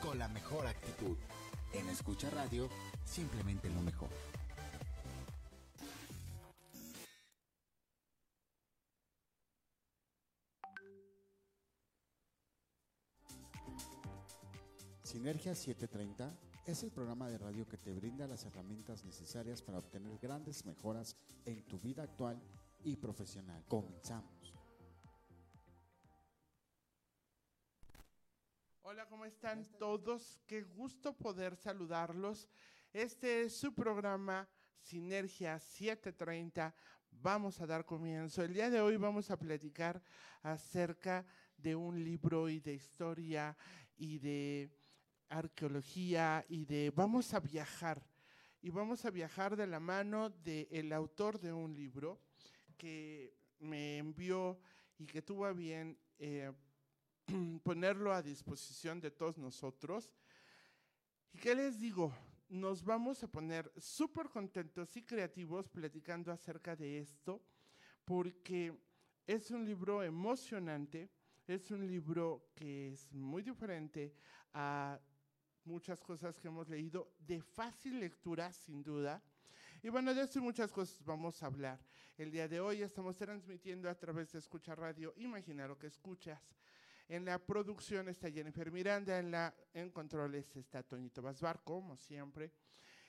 con la mejor actitud. En Escucha Radio, simplemente lo mejor. Sinergia 730 es el programa de radio que te brinda las herramientas necesarias para obtener grandes mejoras en tu vida actual y profesional. Comenzamos. Hola, ¿cómo están todos? Qué gusto poder saludarlos. Este es su programa Sinergia 730. Vamos a dar comienzo. El día de hoy vamos a platicar acerca de un libro y de historia y de arqueología y de vamos a viajar. Y vamos a viajar de la mano del autor de un libro que me envió y que tuvo a bien eh, ponerlo a disposición de todos nosotros. ¿Y qué les digo? Nos vamos a poner súper contentos y creativos platicando acerca de esto, porque es un libro emocionante, es un libro que es muy diferente a muchas cosas que hemos leído, de fácil lectura, sin duda. Y bueno, de eso y muchas cosas vamos a hablar. El día de hoy estamos transmitiendo a través de Escucha Radio. Imagina lo que escuchas. En la producción está Jennifer Miranda, en, controles está Toñito Basbar, como siempre.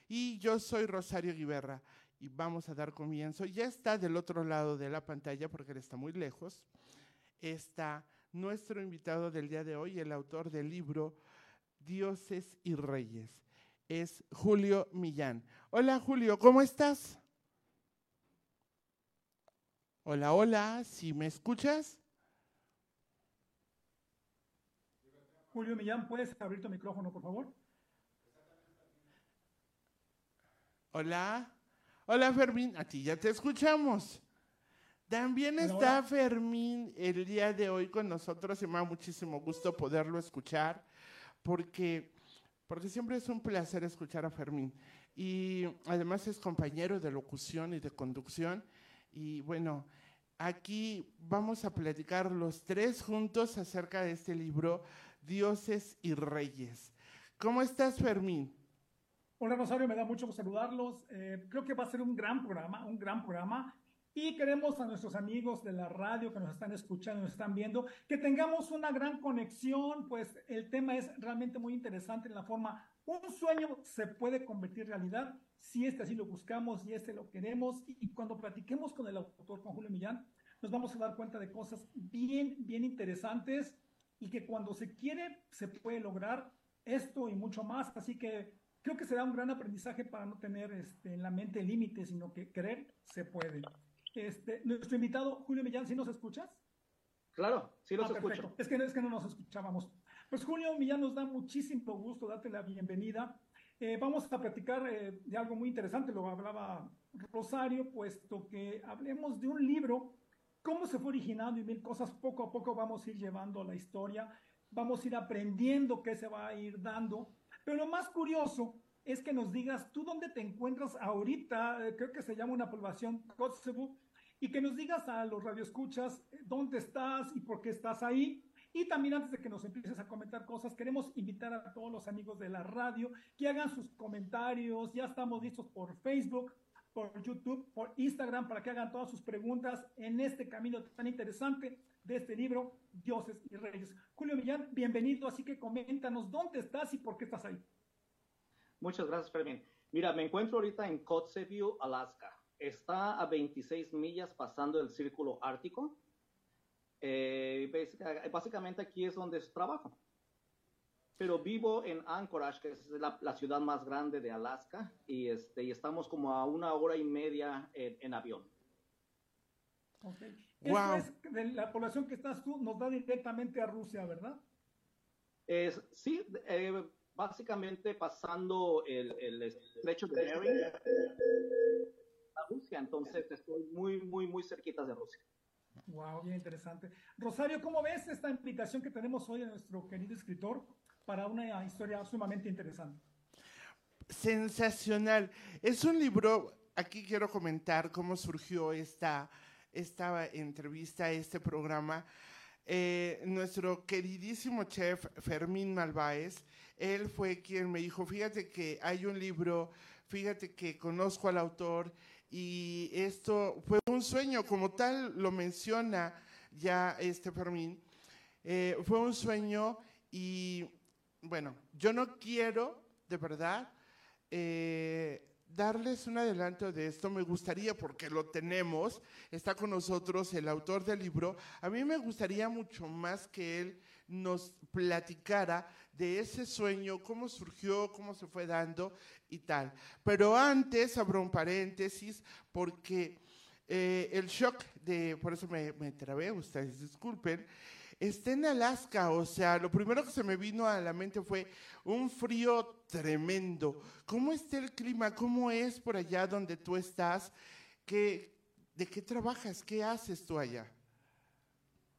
Y yo soy Rosario Guiberra y vamos a dar comienzo. Ya está del otro lado de la pantalla porque él está muy lejos. Está nuestro invitado del día de hoy, el autor del libro Dioses y Reyes. Es Julio Millán. Hola Julio, ¿cómo estás? Hola, hola, ¿si me escuchas? Julio Millán, ¿puedes abrir tu micrófono, por favor? Hola, hola Fermín, a ti ya te escuchamos. También está Fermín el día de hoy con nosotros y me da muchísimo gusto poderlo escuchar porque, porque siempre es un placer escuchar a Fermín. Y además es compañero de locución y de conducción. Y bueno, aquí vamos a platicar los tres juntos acerca de este libro, Dioses y Reyes. ¿Cómo estás, Fermín? Hola, Rosario, me da mucho saludarlos. Eh, creo que va a ser un gran programa, un gran programa. Y queremos a nuestros amigos de la radio que nos están escuchando, nos están viendo, que tengamos una gran conexión, pues el tema es realmente muy interesante en la forma, un sueño se puede convertir en realidad si este así lo buscamos y este lo queremos. Y, cuando platiquemos con el autor, con Julio Millán, nos vamos a dar cuenta de cosas bien, bien interesantes y que cuando se quiere, se puede lograr esto y mucho más. Así que creo que será un gran aprendizaje para no tener este, en la mente límites, sino que querer se puede. Este, nuestro invitado, Julio Millán, ¿sí nos escuchas? Claro, sí los ah, escucho. Es que, es que no nos escuchábamos. Pues Julio Millán, nos da muchísimo gusto darte la bienvenida. Eh, vamos a platicar eh, de algo muy interesante, lo hablaba Rosario, puesto que hablemos de un libro, cómo se fue originando y mil cosas, poco a poco vamos a ir llevando la historia, vamos a ir aprendiendo qué se va a ir dando. Pero lo más curioso es que nos digas tú dónde te encuentras ahorita, eh, creo que se llama una población y que nos digas a los radioescuchas eh, dónde estás y por qué estás ahí. Y también antes de que nos empieces a comentar cosas, queremos invitar a todos los amigos de la radio que hagan sus comentarios. Ya estamos listos por Facebook, por YouTube, por Instagram, para que hagan todas sus preguntas en este camino tan interesante de este libro, Dioses y Reyes. Julio Millán, bienvenido, así que coméntanos dónde estás y por qué estás ahí. Muchas gracias, Fermín. Mira, me encuentro ahorita en Kotzebue, Alaska. Está a 26 millas pasando el círculo ártico. Eh, básicamente aquí es donde trabajo. Pero vivo en Anchorage, que es la, ciudad más grande de Alaska, y, este, y estamos como a una hora y media en, avión. Okay. Wow. es de la población que estás tú, nos da directamente a Rusia, ¿verdad? Es, sí, eh, básicamente pasando el, el estrecho de Bering a Rusia, entonces estoy muy, muy, muy cerquita de Rusia. Wow, bien interesante. Rosario, ¿cómo ves esta invitación que tenemos hoy a nuestro querido escritor para una historia sumamente interesante? Sensacional. Es un libro, aquí quiero comentar cómo surgió esta, esta entrevista, este programa. eh, nuestro queridísimo chef Fermín Malváez, él fue quien me dijo, fíjate que hay un libro, fíjate que conozco al autor y esto fue un sueño, como tal lo menciona ya este Fermín, eh, fue un sueño y bueno, yo no quiero, de verdad, eh, darles un adelanto de esto, me gustaría, porque lo tenemos, está con nosotros el autor del libro, a mí me gustaría mucho más que él nos platicara de ese sueño, cómo surgió, cómo se fue dando y tal. Pero antes abro un paréntesis porque eh, el shock de, por eso me, me trabé, ustedes disculpen, está en Alaska, o sea, lo primero que se me vino a la mente fue un frío tremendo. ¿Cómo está el clima? ¿Cómo es por allá donde tú estás? ¿Qué, ¿De qué trabajas? ¿Qué haces tú allá?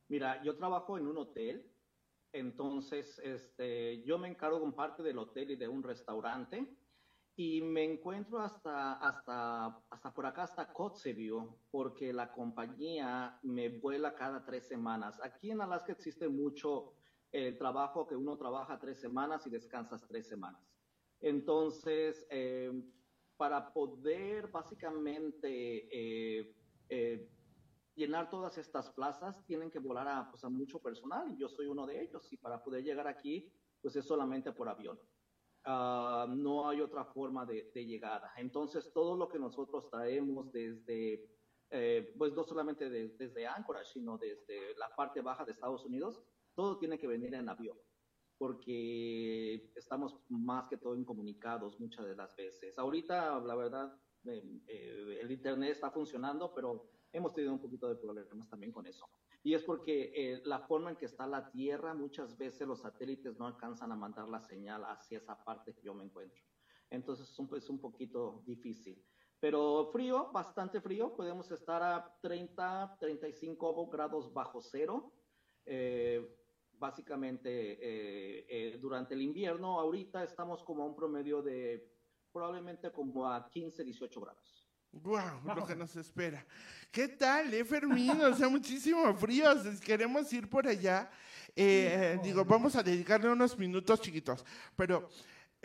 Mira, yo trabajo en un hotel, entonces este, yo me encargo con parte del hotel y de un restaurante y me encuentro hasta, hasta, hasta por acá, hasta Kotzebue, porque la compañía me vuela cada tres semanas. Aquí en Alaska existe mucho el trabajo que uno trabaja tres semanas y descansas tres semanas. Entonces, eh, para poder básicamente eh, eh, llenar todas estas plazas, tienen que volar a, pues, a mucho personal y yo soy uno de ellos. Y para poder llegar aquí, pues es solamente por avión. Uh, no hay otra forma de, de, llegada. Entonces, todo lo que nosotros traemos desde, eh, pues no solamente de, desde Anchorage, sino desde la parte baja de Estados Unidos, todo tiene que venir en avión, porque estamos más que todo incomunicados muchas de las veces. Ahorita, la verdad, eh, eh, el Internet está funcionando, pero hemos tenido un poquito de problemas también con eso. Y es porque eh, la forma en que está la Tierra, muchas veces los satélites no alcanzan a mandar la señal hacia esa parte que yo me encuentro. Entonces es un, es un poquito difícil. Pero frío, bastante frío, podemos estar a 30, 35 grados bajo cero. Eh, básicamente eh, eh, durante el invierno, ahorita estamos como a un promedio de probablemente como a 15, 18 grados. Wow, lo que nos espera. ¿Qué tal, eh, Fermín? O sea, muchísimo frío. Queremos ir por allá. Eh, digo, vamos a dedicarle unos minutos chiquitos. Pero,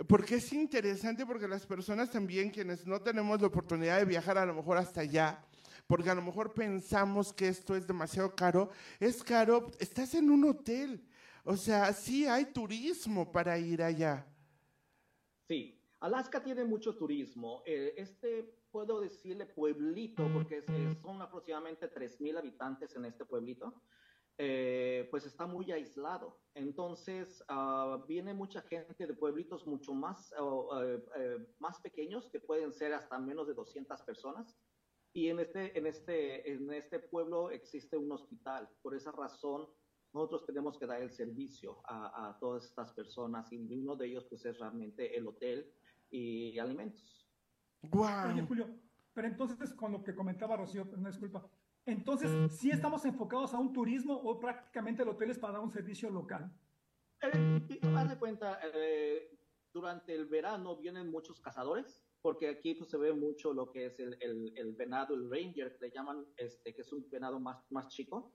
porque es interesante, porque las personas también, quienes no tenemos la oportunidad de viajar a lo mejor hasta allá, porque a lo mejor pensamos que esto es demasiado caro, es caro, estás en un hotel. O sea, sí hay turismo para ir allá. Sí, Alaska tiene mucho turismo. Eh, este puedo decirle pueblito, porque es, es, son aproximadamente 3.000 habitantes en este pueblito, eh, pues está muy aislado. Entonces, uh, viene mucha gente de pueblitos mucho más, uh, uh, más pequeños, que pueden ser hasta menos de 200 personas. Y en este, en, este, en este pueblo existe un hospital. Por esa razón, nosotros tenemos que dar el servicio a, a todas estas personas y uno de ellos pues es realmente el hotel y alimentos. Wow. Oye, Julio, pero entonces con lo que comentaba Rocío, no disculpa, entonces sí estamos enfocados a un turismo o prácticamente el hotel es para dar un servicio local. Eh, haz de cuenta, eh, durante el verano vienen muchos cazadores, porque aquí pues, se ve mucho lo que es el, el, el, venado, el ranger, que le llaman, este, que es un venado más, más chico,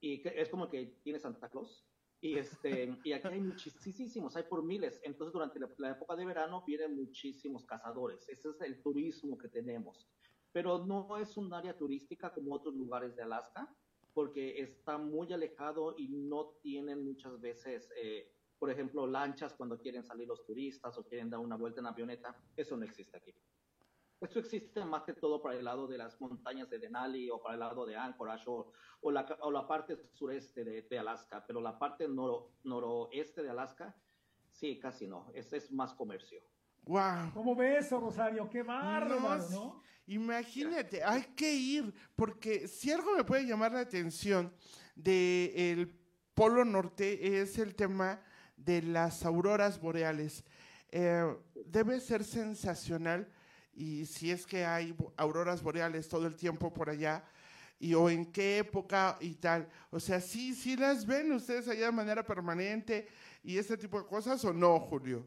y que es como que tiene Santa Claus. Y, este, y aquí hay muchísimos, hay por miles. Entonces, durante la, la, época de verano vienen muchísimos cazadores. Ese es el turismo que tenemos. Pero no es un área turística como otros lugares de Alaska, porque está muy alejado y no tienen muchas veces, eh, por ejemplo, lanchas cuando quieren salir los turistas o quieren dar una vuelta en avioneta. Eso no existe aquí. Esto existe más que todo para el lado de las montañas de Denali o para el lado de Anchorage o, o, la, o la, parte sureste de, de, Alaska, pero la parte noro, noroeste de Alaska, sí, casi no, es, es más comercio. Wow. ¿Cómo ves eso, Rosario? Qué bárbaro, ¿no? ¿no? Imagínate, hay que ir, porque si algo me puede llamar la atención del el Polo Norte es el tema de las auroras boreales. Eh, debe ser sensacional y si es que hay auroras boreales todo el tiempo por allá, y o en qué época y tal. O sea, sí, sí las ven ustedes allá de manera permanente y ese tipo de cosas o no, Julio.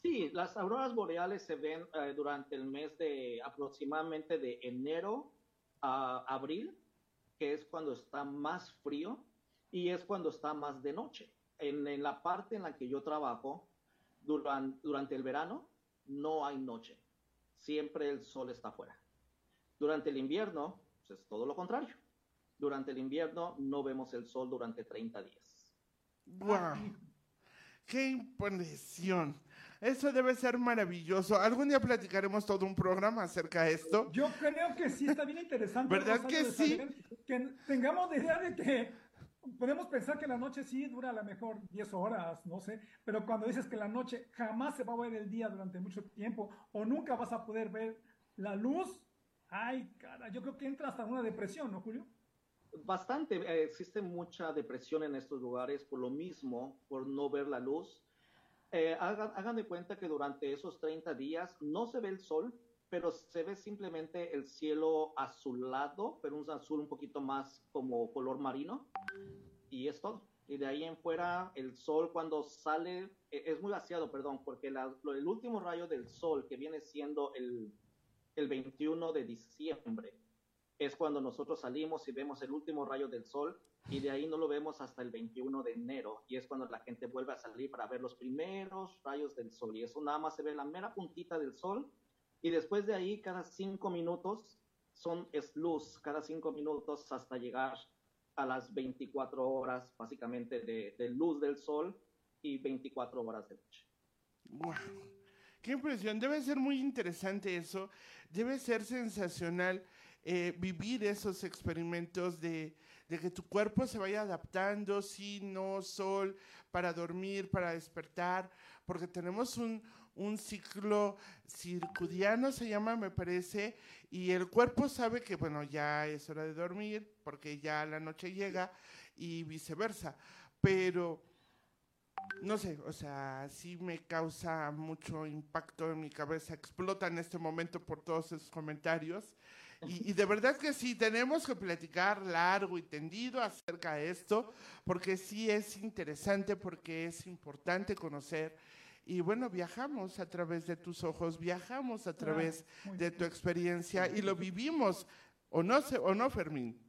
Sí, las auroras boreales se ven eh, durante el mes de aproximadamente de enero a abril, que es cuando está más frío. y es cuando está más de noche. En, en la parte en la que yo trabajo, durante, durante el verano, no hay noche. Siempre el sol está afuera. Durante el invierno, pues es todo lo contrario. Durante el invierno no vemos el sol durante 30 días. ¡Wow! ¡Qué impresión! Eso debe ser maravilloso. Algún día platicaremos todo un programa acerca de esto. Yo creo que sí está bien interesante. ¿Verdad que sí? Que tengamos la idea de que podemos pensar que la noche sí dura a lo mejor 10 horas, no sé, pero cuando dices que la noche jamás se va a ver el día durante mucho tiempo o nunca vas a poder ver la luz, ay, cara, yo creo que entra hasta una depresión, ¿no, Julio? Bastante, eh, existe mucha depresión en estos lugares por lo mismo, por no ver la luz. Eh, hagan, hagan de cuenta que durante esos 30 días no se ve el sol, pero se ve simplemente el cielo azulado, pero un azul un poquito más como color marino, y es todo. Y de ahí en fuera, el sol cuando sale, e- es muy vaciado, perdón, porque la- el último rayo del sol, que viene siendo el, el 21 de diciembre, es cuando nosotros salimos y vemos el último rayo del sol, y de ahí no lo vemos hasta el 21 de enero, y es cuando la gente vuelve a salir para ver los primeros rayos del sol, y eso nada más se ve la mera puntita del sol, y después de ahí, cada cinco minutos son, es luz, cada cinco minutos hasta llegar a las 24 horas, básicamente, de, de luz del sol y 24 horas de noche. ¡Wow! ¡Qué impresión! Debe ser muy interesante eso. Debe ser sensacional eh, vivir esos experimentos de, de que tu cuerpo se vaya adaptando, sí, no, sol, para dormir, para despertar, porque tenemos un, un ciclo circudiano, se llama, me parece, y el cuerpo sabe que, bueno, ya es hora de dormir, porque ya la noche llega, y viceversa. Pero no sé, o sea, sí me causa mucho impacto en mi cabeza, explota en este momento por todos esos comentarios. Y, y de verdad que sí, tenemos que platicar largo y tendido acerca de esto, porque sí es interesante, porque es importante conocer. Y bueno, viajamos a través de tus ojos, viajamos a través de tu experiencia y lo vivimos, ¿o no, sé, o no Fermín?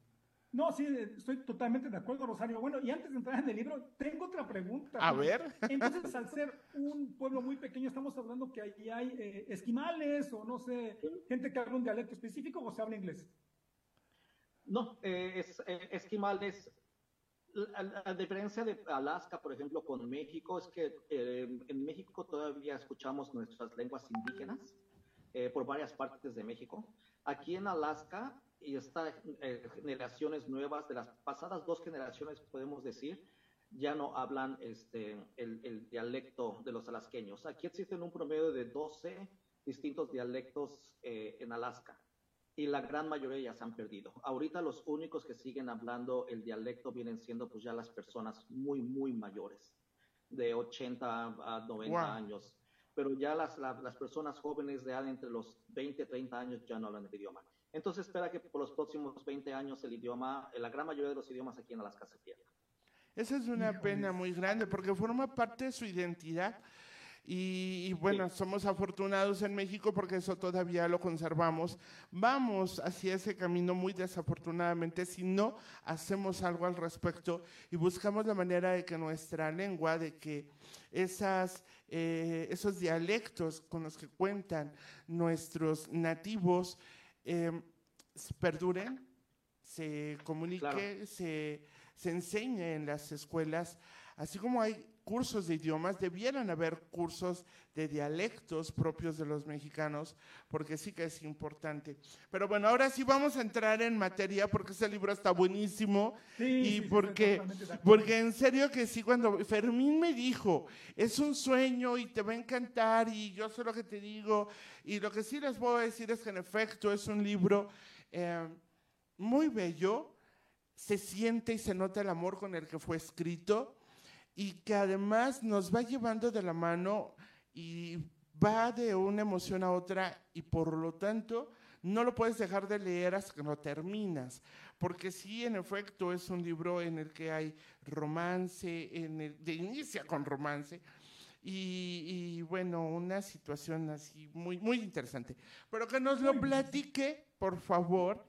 No, sí, estoy totalmente de acuerdo, Rosario. Bueno, y antes de entrar en el libro, tengo otra pregunta. A ver. Entonces, al ser un pueblo muy pequeño, estamos hablando que ahí hay eh, esquimales o no sé, gente que habla un dialecto específico o se habla inglés. No, eh, es, eh, esquimales, la, la- diferencia de Alaska, por ejemplo, con México es que eh, en México todavía escuchamos nuestras lenguas indígenas eh, por varias partes de México. Aquí en Alaska y estas eh, generaciones nuevas, de las pasadas dos generaciones, podemos decir, ya no hablan este, el, el dialecto de los alasqueños. Aquí existen un promedio de 12 distintos dialectos eh, en Alaska y la gran mayoría ya se han perdido. Ahorita los únicos que siguen hablando el dialecto vienen siendo pues ya las personas muy, muy mayores, de 80 a 90 Wow. años. Pero ya las, la- las personas jóvenes de edad entre los 20 y 30 años ya no hablan el idioma. Entonces espera que por los próximos 20 años el idioma, la gran mayoría de los idiomas aquí en Alaska se pierda. Esa es una Híjoles. pena muy grande porque forma parte de su identidad. Y, y bueno, somos afortunados en México porque eso todavía lo conservamos. Vamos hacia ese camino muy desafortunadamente si no hacemos algo al respecto y buscamos la manera de que nuestra lengua, de que esas, eh, esos dialectos con los que cuentan nuestros nativos eh, perduren, se comunique, se, se enseñe en las escuelas, así como hay cursos de idiomas, debieran haber cursos de dialectos propios de los mexicanos, porque sí que es importante. Pero bueno, ahora sí vamos a entrar en materia, porque ese libro está buenísimo. Sí, y sí, sí, porque, porque en serio que sí, cuando Fermín me dijo, es un sueño y te va a encantar y yo sé lo que te digo, y lo que sí les puedo decir es que en efecto es un libro eh, muy bello, se siente y se nota el amor con el que fue escrito y que además nos va llevando de la mano y va de una emoción a otra y por lo tanto no lo puedes dejar de leer hasta que no terminas, porque sí, en efecto, es un libro en el que hay romance, en el, de inicia con romance, y, y, bueno, una situación así muy, muy interesante. Pero que nos lo platique, por favor,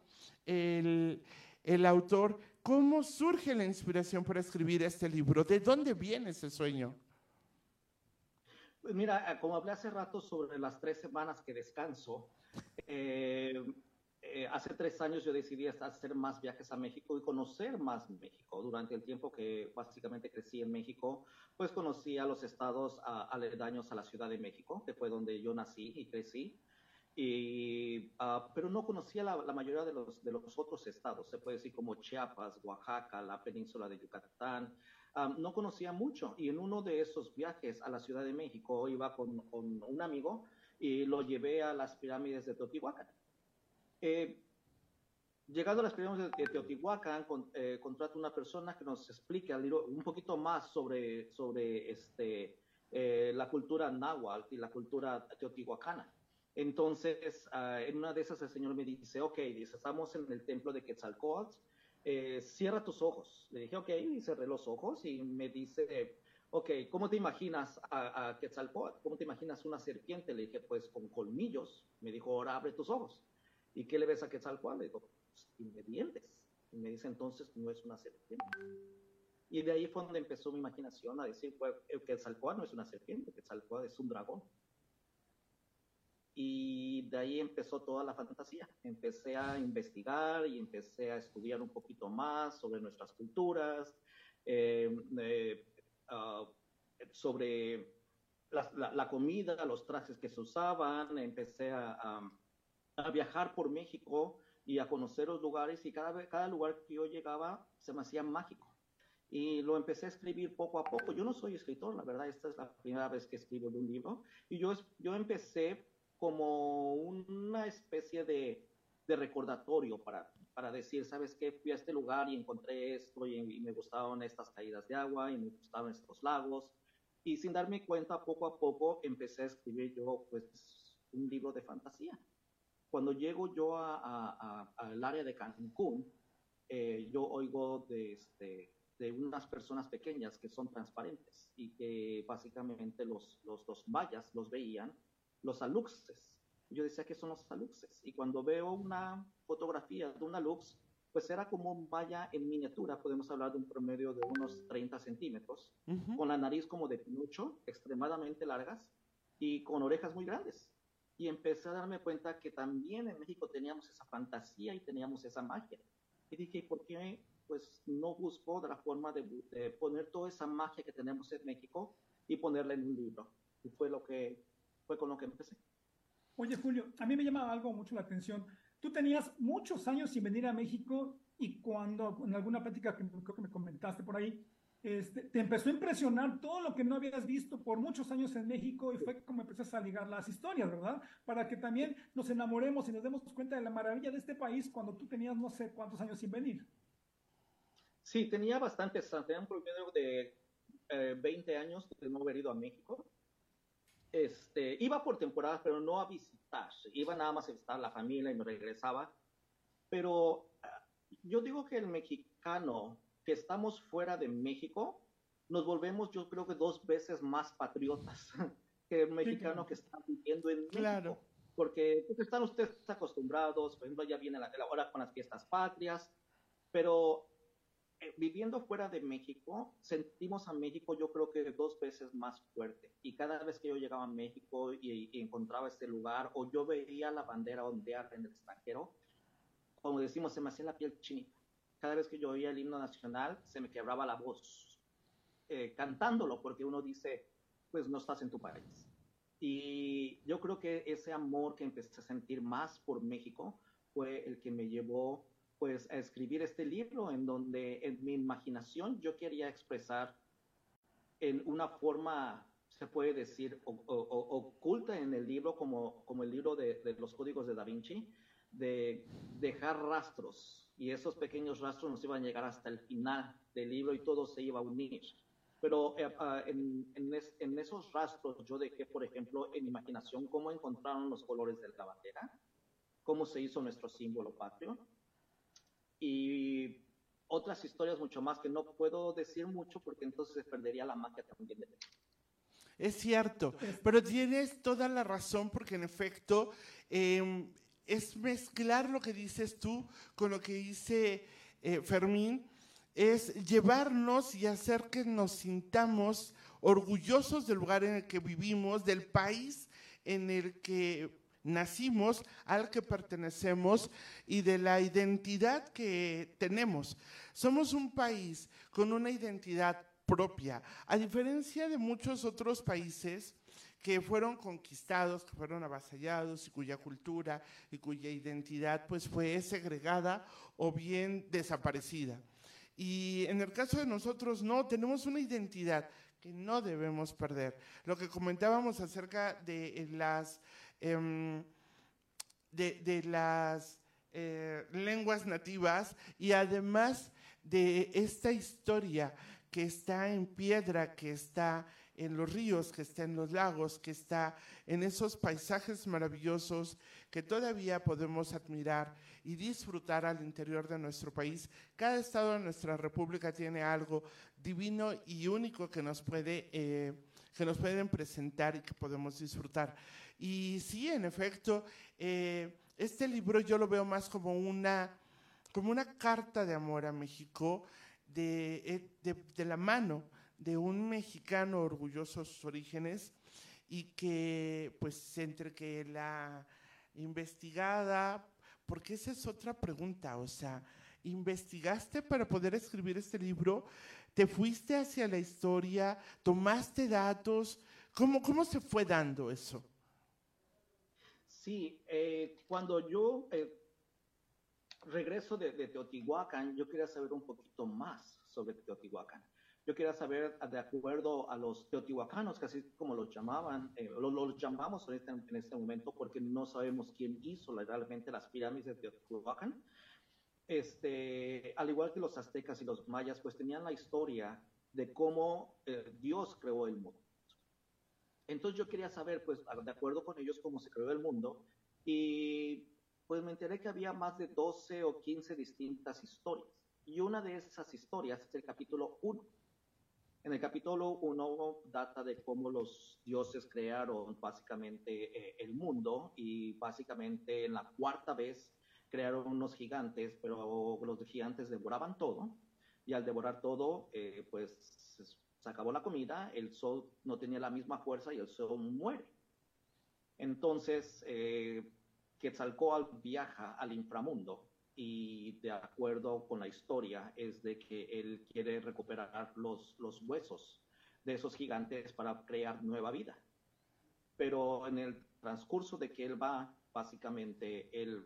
el, el autor ¿cómo surge la inspiración para escribir este libro? ¿De dónde viene ese sueño? Pues mira, eh, como hablé hace rato sobre las tres semanas que descanso, eh, eh, hace tres años yo decidí hacer más viajes a México y conocer más México. Durante el tiempo que básicamente crecí en México, pues conocí a los estados aledaños a la Ciudad de México, que fue donde yo nací y crecí. Y, ah, pero no conocía la, mayoría de los, de los otros estados, se puede decir como Chiapas, Oaxaca, la península de Yucatán. Ah, no conocía mucho y en uno de esos viajes a la Ciudad de México iba con, con un amigo y lo llevé a las pirámides de Teotihuacán. Eh, llegando a las pirámides de Teotihuacán, eh, contrato una persona que nos explique un poquito más sobre, sobre este, eh, la cultura náhuatl y la cultura teotihuacana. Entonces, ah, en una de esas el Señor me dice, ok, dice, estamos en el templo de Quetzalcóatl, cierra tus ojos. Le dije, ok, y cerré los ojos y me dice, ok, ¿cómo te imaginas a, a Quetzalcóatl? ¿Cómo te imaginas una serpiente? Le dije, pues con colmillos. Me dijo, ahora abre tus ojos. ¿Y qué le ves a Quetzalcoatl? Le digo, pues, dientes. Y me dice, entonces no es una serpiente. Y de ahí fue donde empezó mi imaginación a decir, pues, Quetzalcoatl no es una serpiente, Quetzalcoatl es un dragón. Y de ahí empezó toda la fantasía. Empecé a investigar y empecé a estudiar un poquito más sobre nuestras culturas, eh, eh, ah, sobre la, comida, los trajes que se usaban. Empecé a a viajar por México y a conocer los lugares y cada, cada lugar que yo llegaba se me hacía mágico. Y lo empecé a escribir poco a poco. Yo no soy escritor, la verdad, esta es la primera vez que escribo de un libro. Y yo, yo empecé como una especie de, de recordatorio para, para decir, ¿sabes qué? Fui a este lugar y encontré esto y, y, me gustaban estas caídas de agua y me gustaban estos lagos. Y sin darme cuenta, poco a poco empecé a escribir yo, pues, un libro de fantasía cuando llego yo al área de Cancún, eh, yo oigo de, este, de unas personas pequeñas que son transparentes y que básicamente los, los, los mayas los veían los aluxes. Yo decía que son los aluxes. Y cuando veo una fotografía de un alux, pues era como un maya en miniatura, podemos hablar de un promedio de unos 30 centímetros, con la nariz como de pinocho, extremadamente largas y con orejas muy grandes y empecé a darme cuenta que también en México teníamos esa fantasía y teníamos esa magia. Y dije, ¿por qué pues no busco de la forma de, poner toda esa magia que tenemos en México y ponerla en un libro? Y fue lo que fue con lo que empecé. Oye, Julio, a mí me llama algo mucho la atención. Tú tenías muchos años sin venir a México y cuando en alguna plática que creo que me comentaste por ahí, este, te empezó a impresionar todo lo que no habías visto por muchos años en México y fue como empezaste a ligar las historias, ¿verdad? Para que también nos enamoremos y nos demos cuenta de la maravilla de este país cuando tú tenías no sé cuántos años sin venir. Sí, tenía bastantes, tenía un promedio de 20 eh, años de no haber ido a México. Este, iba por temporadas, pero no a visitar. Iba nada más a visitar a la familia y me regresaba. Pero ah, yo digo que el mexicano que estamos fuera de México, nos volvemos yo creo que dos veces más patriotas que el mexicano que está viviendo en México. Claro. Porque pues, están ustedes acostumbrados, por ejemplo, ya viene la, hora con las fiestas patrias, pero eh, viviendo fuera de México, sentimos a México yo creo que dos veces más fuerte. Y cada vez que yo llegaba a México y, y encontraba este lugar, o yo veía la bandera ondear en el extranjero, como decimos, se me hacía la piel chinita cada vez que yo oía el himno nacional se me quebraba la voz eh, cantándolo, porque uno dice, pues no estás en tu país. Y yo creo que ese amor que empecé a sentir más por México fue el que me llevó pues a escribir este libro en donde en mi imaginación yo quería expresar en una forma, se puede decir, oculta en el libro, como, como el libro de, de los códigos de Da Vinci, de dejar rastros y esos pequeños rastros nos iban a llegar hasta el final del libro y todo se iba a unir. Pero eh, ah, en, en, esos rastros yo dejé, por ejemplo, en imaginación cómo encontraron los colores de la bandera, cómo se hizo nuestro símbolo patrio y otras historias mucho más que no puedo decir mucho porque entonces se perdería la magia también de es cierto, pero tienes toda la razón porque en efecto eh, es mezclar lo que dices tú con lo que dice eh, Fermín es llevarnos y hacer que nos sintamos orgullosos del lugar en el que vivimos, del país en el que nacimos, al que pertenecemos y de la identidad que tenemos. Somos un país con una identidad propia, a diferencia de muchos otros países que fueron conquistados, que fueron avasallados y cuya cultura y cuya identidad pues fue segregada o bien desaparecida. Y en el caso de nosotros no, tenemos una identidad que no debemos perder. Lo que comentábamos acerca de las, em, de, las eh, lenguas nativas y además de esta historia que está en piedra, que está en los ríos, que está en los lagos, que está en esos paisajes maravillosos que todavía podemos admirar y disfrutar al interior de nuestro país. Cada estado de nuestra república tiene algo divino y único que nos puede... Eh, que nos pueden presentar y que podemos disfrutar. Y sí, en efecto, eh, este libro yo lo veo más como una, como una carta de amor a México de, eh, de, de la mano de un mexicano orgulloso de sus orígenes y que pues entre que la investigada, porque esa es otra pregunta, o sea, ¿investigaste para poder escribir este libro? ¿Te fuiste hacia la historia? ¿Tomaste datos? ¿Cómo, cómo se fue dando eso? Sí, eh, cuando yo eh, regreso de, Teotihuacán, yo quería saber un poquito más sobre Teotihuacán. Yo quería saber, de acuerdo a los teotihuacanos, que así como los llamaban, eh, los, llamamos en este, en este, momento porque no sabemos quién hizo realmente las pirámides de Teotihuacán. Este, al igual que los aztecas y los mayas, pues tenían la historia de cómo eh, Dios creó el mundo. Entonces yo quería saber, pues, de acuerdo con ellos, cómo se creó el mundo. Y pues me enteré que había más de 12 o 15 distintas historias. Y una de esas historias es el capítulo 1 en el capítulo 1 data de cómo los dioses crearon básicamente eh, el mundo y básicamente en la cuarta vez crearon unos gigantes, pero los gigantes devoraban todo y al devorar todo, eh, pues se acabó la comida, el sol no tenía la misma fuerza y el sol muere. Entonces, eh, Quetzalcóatl viaja al inframundo y de acuerdo con la historia es de que él quiere recuperar los, los huesos de esos gigantes para crear nueva vida. Pero en el transcurso de que él va, básicamente él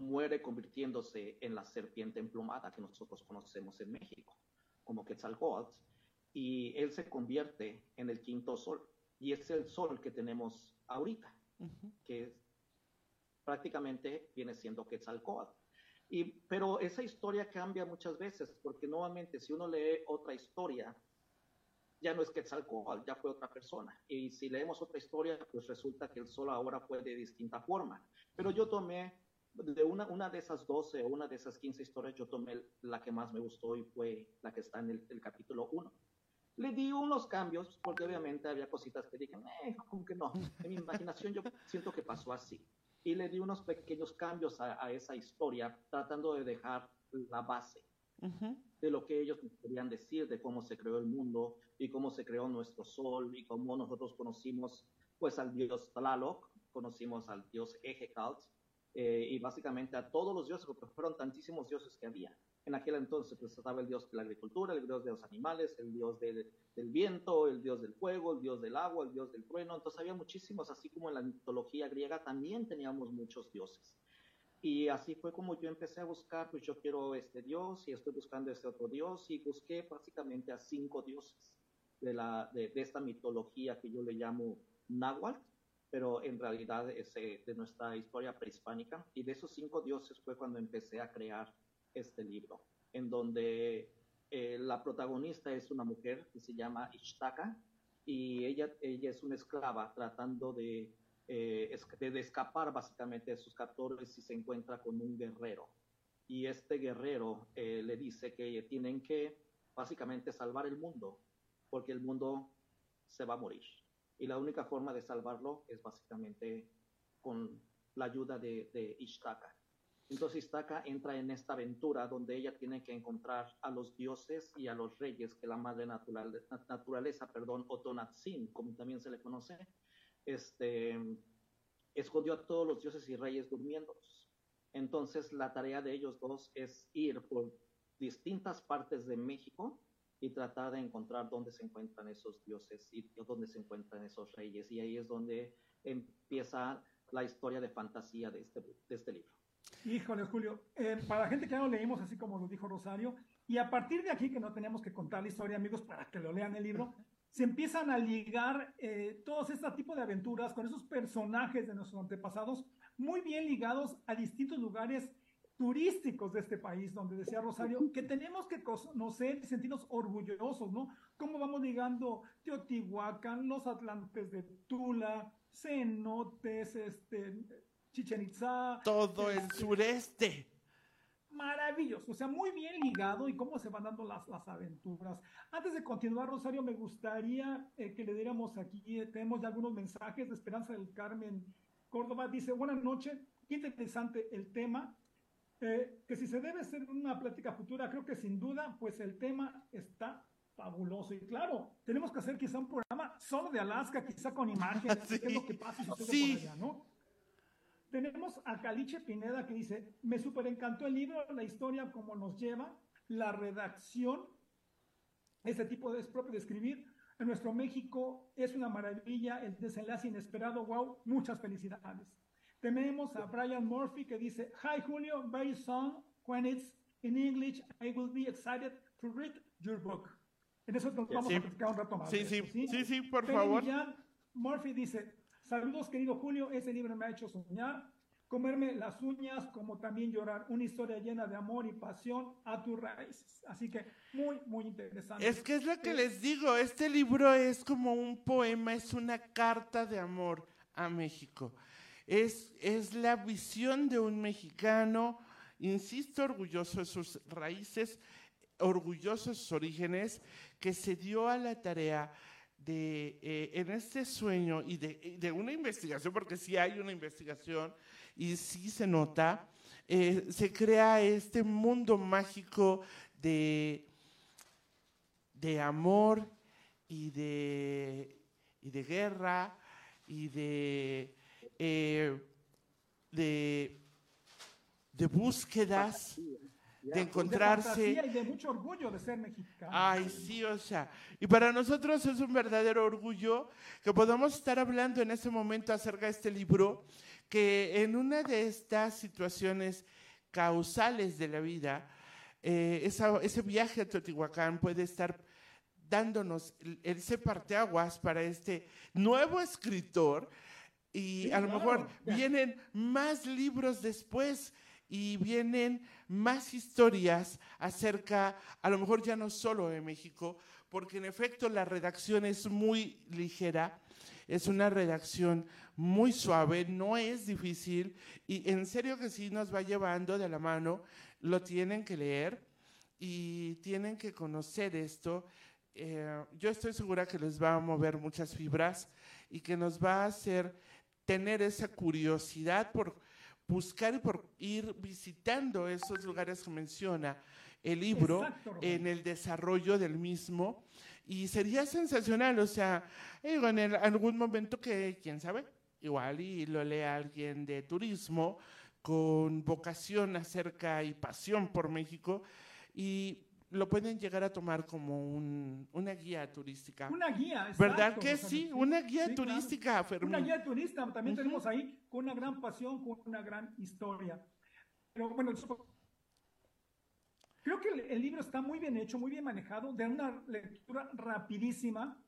muere convirtiéndose en la serpiente emplumada que nosotros conocemos en México, como Quetzalcóatl, y él se convierte en el quinto sol, y es el sol que tenemos ahorita, que prácticamente viene siendo Quetzalcóatl. Y, pero esa historia cambia muchas veces, porque nuevamente si uno lee otra historia, ya no es Quetzalcóatl, ya fue otra persona. Y si leemos otra historia, pues resulta que el sol ahora fue de distinta forma. Pero yo tomé de una, una de esas 12 o una de esas 15 historias, yo tomé la que más me gustó y fue la que está en el, el capítulo 1. Le di unos cambios, porque obviamente había cositas que dije, eh, como que no. En mi imaginación yo siento que pasó así y le di unos pequeños cambios a, esa historia, tratando de dejar la base de lo que ellos querían decir, de cómo se creó el mundo y cómo se creó nuestro sol y cómo nosotros conocimos pues al dios Tlaloc, conocimos al dios Ejecalt eh, y básicamente a todos los dioses, porque fueron tantísimos dioses que había. En aquel entonces pues, estaba el dios de la agricultura, el dios de los animales, el dios del, viento, el dios del fuego, el dios del agua, el dios del trueno. Entonces había muchísimos, así como en la mitología griega también teníamos muchos dioses. Y así fue como yo empecé a buscar, pues yo quiero este dios y estoy buscando este otro dios y busqué básicamente a cinco dioses de, la, de, esta mitología que yo le llamo náhuatl, pero en realidad es de nuestra historia prehispánica. Y de esos cinco dioses fue cuando empecé a crear este libro, en donde eh, la protagonista es una mujer que se llama Ishtaka y ella, ella es una esclava tratando de, eh, de, escapar básicamente de sus captores y se encuentra con un guerrero. Y este guerrero eh, le dice que tienen que básicamente salvar el mundo, porque el mundo se va a morir. Y la única forma de salvarlo es básicamente con la ayuda de, de Ishtaka. Entonces Istaka entra en esta aventura donde ella tiene que encontrar a los dioses y a los reyes que la madre natural, naturaleza, perdón, Otonatzin, como también se le conoce, este, escondió a todos los dioses y reyes durmiendo. Entonces la tarea de ellos dos es ir por distintas partes de México y tratar de encontrar dónde se encuentran esos dioses y dónde se encuentran esos reyes. Y ahí es donde empieza la historia de fantasía de este, de este libro. Híjole, Julio, eh, para la gente que ya lo leímos, así como lo dijo Rosario, y a partir de aquí, que no tenemos que contar la historia, amigos, para que lo lean el libro, se empiezan a ligar eh, todos este tipo de aventuras con esos personajes de nuestros antepasados, muy bien ligados a distintos lugares turísticos de este país, donde decía Rosario, que tenemos que conocer y sentirnos orgullosos, ¿no? Cómo vamos ligando Teotihuacán, los Atlantes de Tula, cenotes, este, Chichen Itza. Todo el este, sureste. Maravilloso, o sea, muy bien ligado y cómo se van dando las, las aventuras. Antes de continuar, Rosario, me gustaría eh, que le diéramos aquí, eh, tenemos ya algunos mensajes de Esperanza del Carmen Córdoba. Dice, buenas noches, qué interesante el tema. Eh, que si se debe hacer una plática futura, creo que sin duda, pues el tema está fabuloso. Y claro, tenemos que hacer quizá un programa solo de Alaska, quizá con imágenes, qué es lo que pasa si sí. por allá, ¿no? Tenemos a Caliche Pineda que dice, me super encantó el libro, la historia, cómo nos lleva, la redacción, ese tipo de, es propio de escribir. En nuestro México es una maravilla, el desenlace inesperado, wow, muchas felicidades. Tenemos a Brian Murphy que dice, Hi Julio, very soon, when it's in English, I will be excited to read your book. En eso nos vamos a platicar un rato más. Sí, sí, sí, sí, sí, por favor. Murphy dice, Saludos, querido Julio. Ese libro me ha hecho soñar, comerme las uñas, como también llorar. Una historia llena de amor y pasión a tus raíces. Así que muy, muy interesante. Es que es lo que les digo. Este libro es como un poema, es una carta de amor a México. Es, es la visión de un mexicano, insisto, orgulloso de sus raíces, orgulloso de sus orígenes, que se dio a la tarea de, eh, en este sueño y de, de, una investigación, porque sí hay una investigación y sí se nota, eh, se crea este mundo mágico de, de amor y de, y de guerra y de, eh, de, de búsquedas de encontrarse. De y de mucho orgullo de ser mexicano. Ay, sí, o sea, y para nosotros es un verdadero orgullo que podamos estar hablando en este momento acerca de este libro, que en una de estas situaciones causales de la vida, eh, ese viaje a Teotihuacán puede estar dándonos ese parteaguas para este nuevo escritor y a lo mejor vienen más libros después y vienen más historias acerca, a lo mejor ya no solo de México, porque en efecto la redacción es muy ligera, es una redacción muy suave, no es difícil y en serio que sí nos va llevando de la mano, lo tienen que leer y tienen que conocer esto. Eh, yo estoy segura que les va a mover muchas fibras y que nos va a hacer tener esa curiosidad por buscar y por ir visitando esos lugares que menciona el libro en el desarrollo del mismo. Y sería sensacional, o sea, en algún momento que, quién sabe, igual y lo lea alguien de turismo con vocación acerca y pasión por México y lo pueden llegar a tomar como un, una guía turística. Una guía, exacto, ¿Verdad que sí? Una guía turística, Una guía turista, también tenemos ahí con una gran pasión, con una gran historia. Pero bueno, creo que el, el, libro está muy bien hecho, muy bien manejado, de una lectura rapidísima.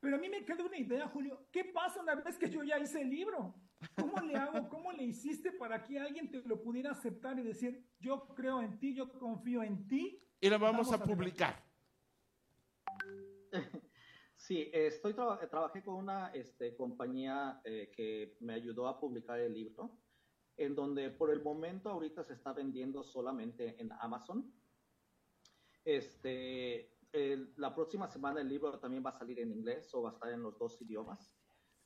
Pero a mí me queda una idea, Julio. ¿Qué pasa una vez que yo ya hice el libro? ¿Cómo le hago? ¿Cómo le hiciste para que alguien te lo pudiera aceptar y decir, yo creo en ti, yo confío en ti? Y lo vamos, a, publicar. Sí, estoy trabajé con una este, compañía eh, que me ayudó a publicar el libro, en donde por el momento ahorita se está vendiendo solamente en Amazon. Este, la próxima semana el libro también va a salir en inglés o va a estar en los dos idiomas.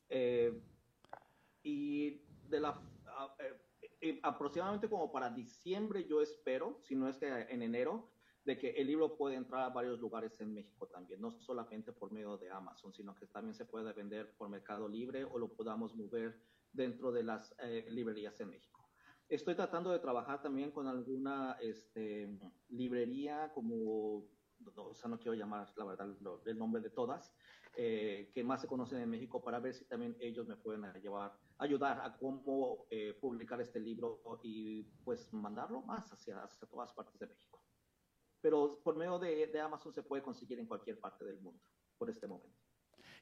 Eh, y de la, eh, aproximadamente como para diciembre yo espero, si no es que en enero, de que el libro puede entrar a varios lugares en México también, no solamente por medio de Amazon, sino que también se puede vender por Mercado Libre o lo podamos mover dentro de las eh, librerías en México. Estoy tratando de trabajar también con alguna este, librería como, o sea, no quiero llamar la verdad el nombre de todas, eh, que más se conocen en México para ver si también ellos me pueden llevar, ayudar a cómo eh, publicar este libro y pues mandarlo más hacia, hacia todas partes de México pero por medio de, de Amazon se puede conseguir en cualquier parte del mundo por este momento.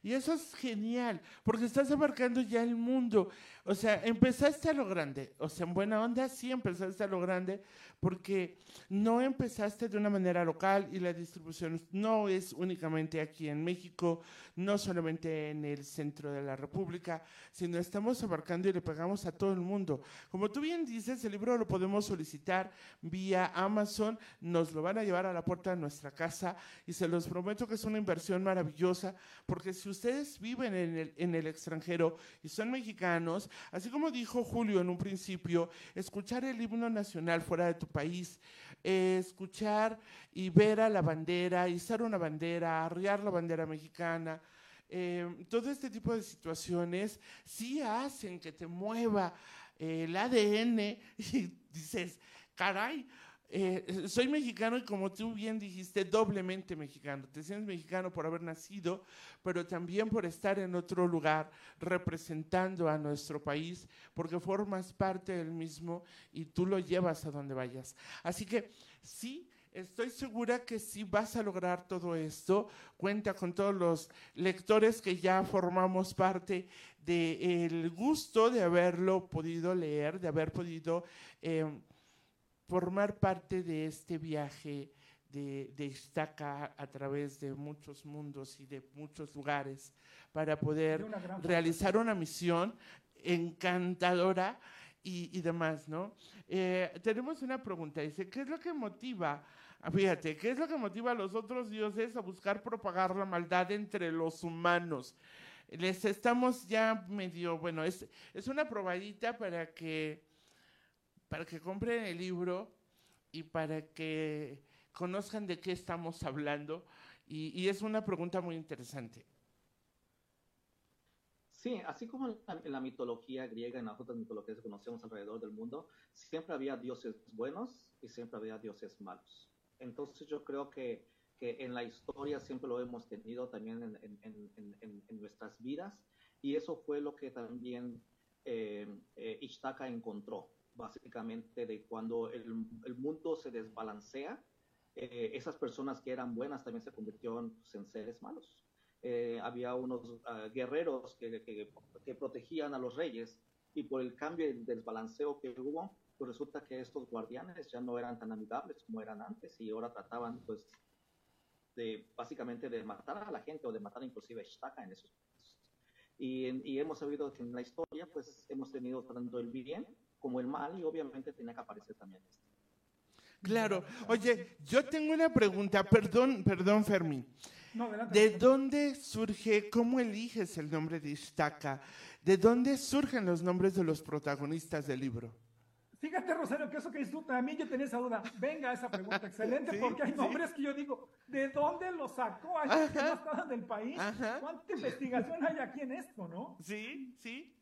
Y eso es genial, porque estás abarcando ya el mundo. O sea, empezaste a lo grande. O sea, en buena onda sí empezaste a lo grande, porque no empezaste de una manera local y la distribución no es únicamente aquí en México, no solamente en el centro de la República, sino estamos abarcando y le pegamos a todo el mundo. Como tú bien dices, el libro lo podemos solicitar vía Amazon, nos lo van a llevar a la puerta de nuestra casa y se los prometo que es una inversión maravillosa, porque si ustedes viven en el, extranjero y son mexicanos, así como dijo Julio en un principio, escuchar el himno nacional fuera de tu país, eh, escuchar y ver a la bandera, izar una bandera, arriar la bandera mexicana, eh, todo este tipo de situaciones sí hacen que te mueva el ADN y dices, caray, eh, soy mexicano y como tú bien dijiste, doblemente mexicano. Te sientes mexicano por haber nacido, pero también por estar en otro lugar representando a nuestro país, porque formas parte del mismo y tú lo llevas a donde vayas. Así que sí, estoy segura que sí vas a lograr todo esto. Cuenta con todos los lectores que ya formamos parte del gusto de haberlo podido leer, de haber podido... Eh, formar parte de este viaje de, de Estaca a través de muchos mundos y de muchos lugares para poder realizar una misión encantadora y, demás, ¿no? Eh, tenemos una pregunta, dice, ¿qué es lo que motiva, ah, fíjate, qué es lo que motiva a los otros dioses a buscar propagar la maldad entre los humanos? Les estamos ya medio, bueno, es, es una probadita para que para que compren el libro y para que conozcan de qué estamos hablando. Y, es una pregunta muy interesante. Sí, así como en la, mitología griega, en las otras mitologías que conocemos alrededor del mundo, siempre había dioses buenos y siempre había dioses malos. Entonces yo creo que, que en la historia siempre lo hemos tenido también en, en, en, nuestras vidas y eso fue lo que también eh, eh encontró básicamente de cuando el, el mundo se desbalancea, eh, esas personas que eran buenas también se convirtieron pues, en seres malos. Eh, había unos ah, guerreros que, que, que, protegían a los reyes y por el cambio del desbalanceo que hubo, pues resulta que estos guardianes ya no eran tan amigables como eran antes y ahora trataban pues de básicamente de matar a la gente o de matar inclusive a Shtaka en esos y, y, hemos sabido que en la historia pues hemos tenido tanto el bien como el mal y obviamente tiene que aparecer también este. Claro. Oye, yo tengo una pregunta, perdón, perdón, Fermín. ¿De dónde surge, cómo eliges el nombre de Iztaca? ¿De dónde surgen los nombres de los protagonistas del libro? Fíjate, Rosario, que eso que dices tú, también yo tenía esa duda. Venga esa pregunta, excelente, porque hay nombres que yo digo, ¿de dónde los sacó? ¿Hay que no estaban del país? ¿Cuánta investigación hay aquí en esto, no? Sí, sí.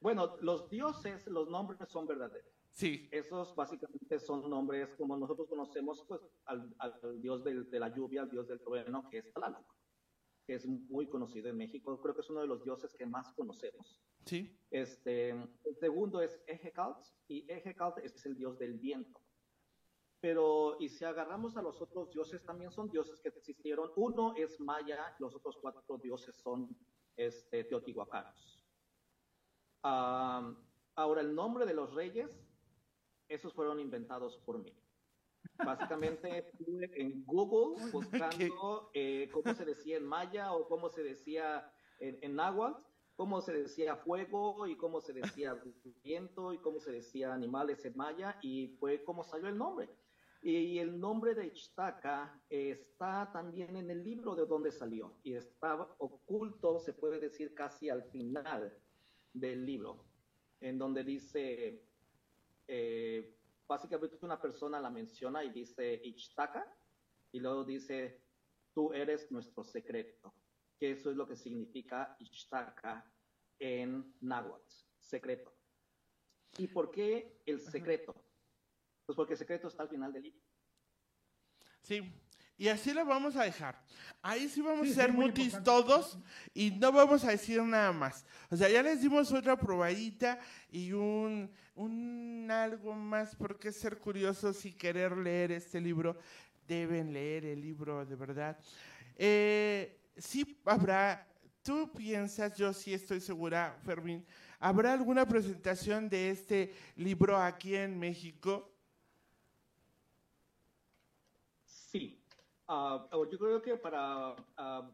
Bueno, los dioses, los nombres son verdaderos. Sí. Esos básicamente son nombres como nosotros conocemos pues, al, dios de la lluvia, al dios del trueno, que es Tlaloc, que es muy conocido en México. Creo que es uno de los dioses que más conocemos. Sí. Este, el segundo es Ejecalt, y Ejecalt es el dios del viento. Pero, y si agarramos a los otros dioses, también son dioses que existieron. Uno es Maya, los otros cuatro dioses son este, teotihuacanos ahora, el nombre de los reyes, esos fueron inventados por mí. Básicamente estuve en Google buscando eh, cómo se decía en maya o cómo se decía en, en náhuatl, cómo se decía fuego y cómo se decía viento y cómo se decía animales en maya y fue como salió el nombre. Y el nombre de Ixtaca está también en el libro de donde salió y estaba oculto, se puede decir casi al final del libro. en donde dice, eh, básicamente una persona la menciona y dice Ichtaka, y luego dice, tú eres nuestro secreto, que eso es lo que significa Ichtaka en náhuatl, secreto. ¿Y por qué el secreto? Pues porque el secreto está al final del libro. Sí, y así lo vamos a dejar. Ahí sí vamos Sí, a ser mutis importante. todos y no vamos a decir nada más. O sea, ya les dimos otra probadita y un, un algo más porque ser curiosos y querer leer este libro. Deben leer el libro, de verdad. Eh, sí habrá, tú piensas, yo sí estoy segura, Fermín, ¿habrá alguna presentación de este libro aquí en México? Ah, yo creo que para ah,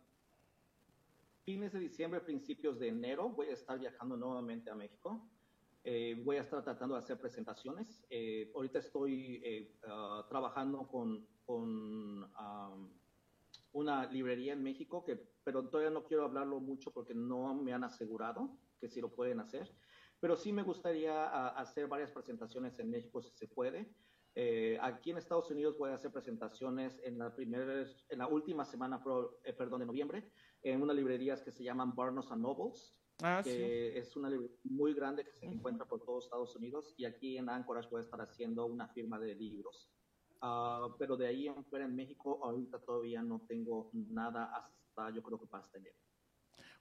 fines de diciembre, principios de enero, voy a estar viajando nuevamente a México. Eh, voy a estar tratando de hacer presentaciones. Eh, ahorita estoy eh, ah, trabajando con, con am, una librería en México, que, pero todavía no quiero hablarlo mucho porque no me han asegurado que sí lo pueden hacer. Pero sí me gustaría ah, hacer varias presentaciones en México si se puede. Eh, aquí en Estados Unidos voy a hacer presentaciones en la, primera, en la última semana, pro- eh, perdón, de noviembre, en unas librerías que se llaman Barnes and Nobles, Ah, sí. que es una librería muy grande que se encuentra por todo Estados Unidos, y aquí en Anchorage voy a estar haciendo una firma de libros. Ah, pero de ahí en fuera en México, ahorita todavía no tengo nada hasta yo creo que para este enero.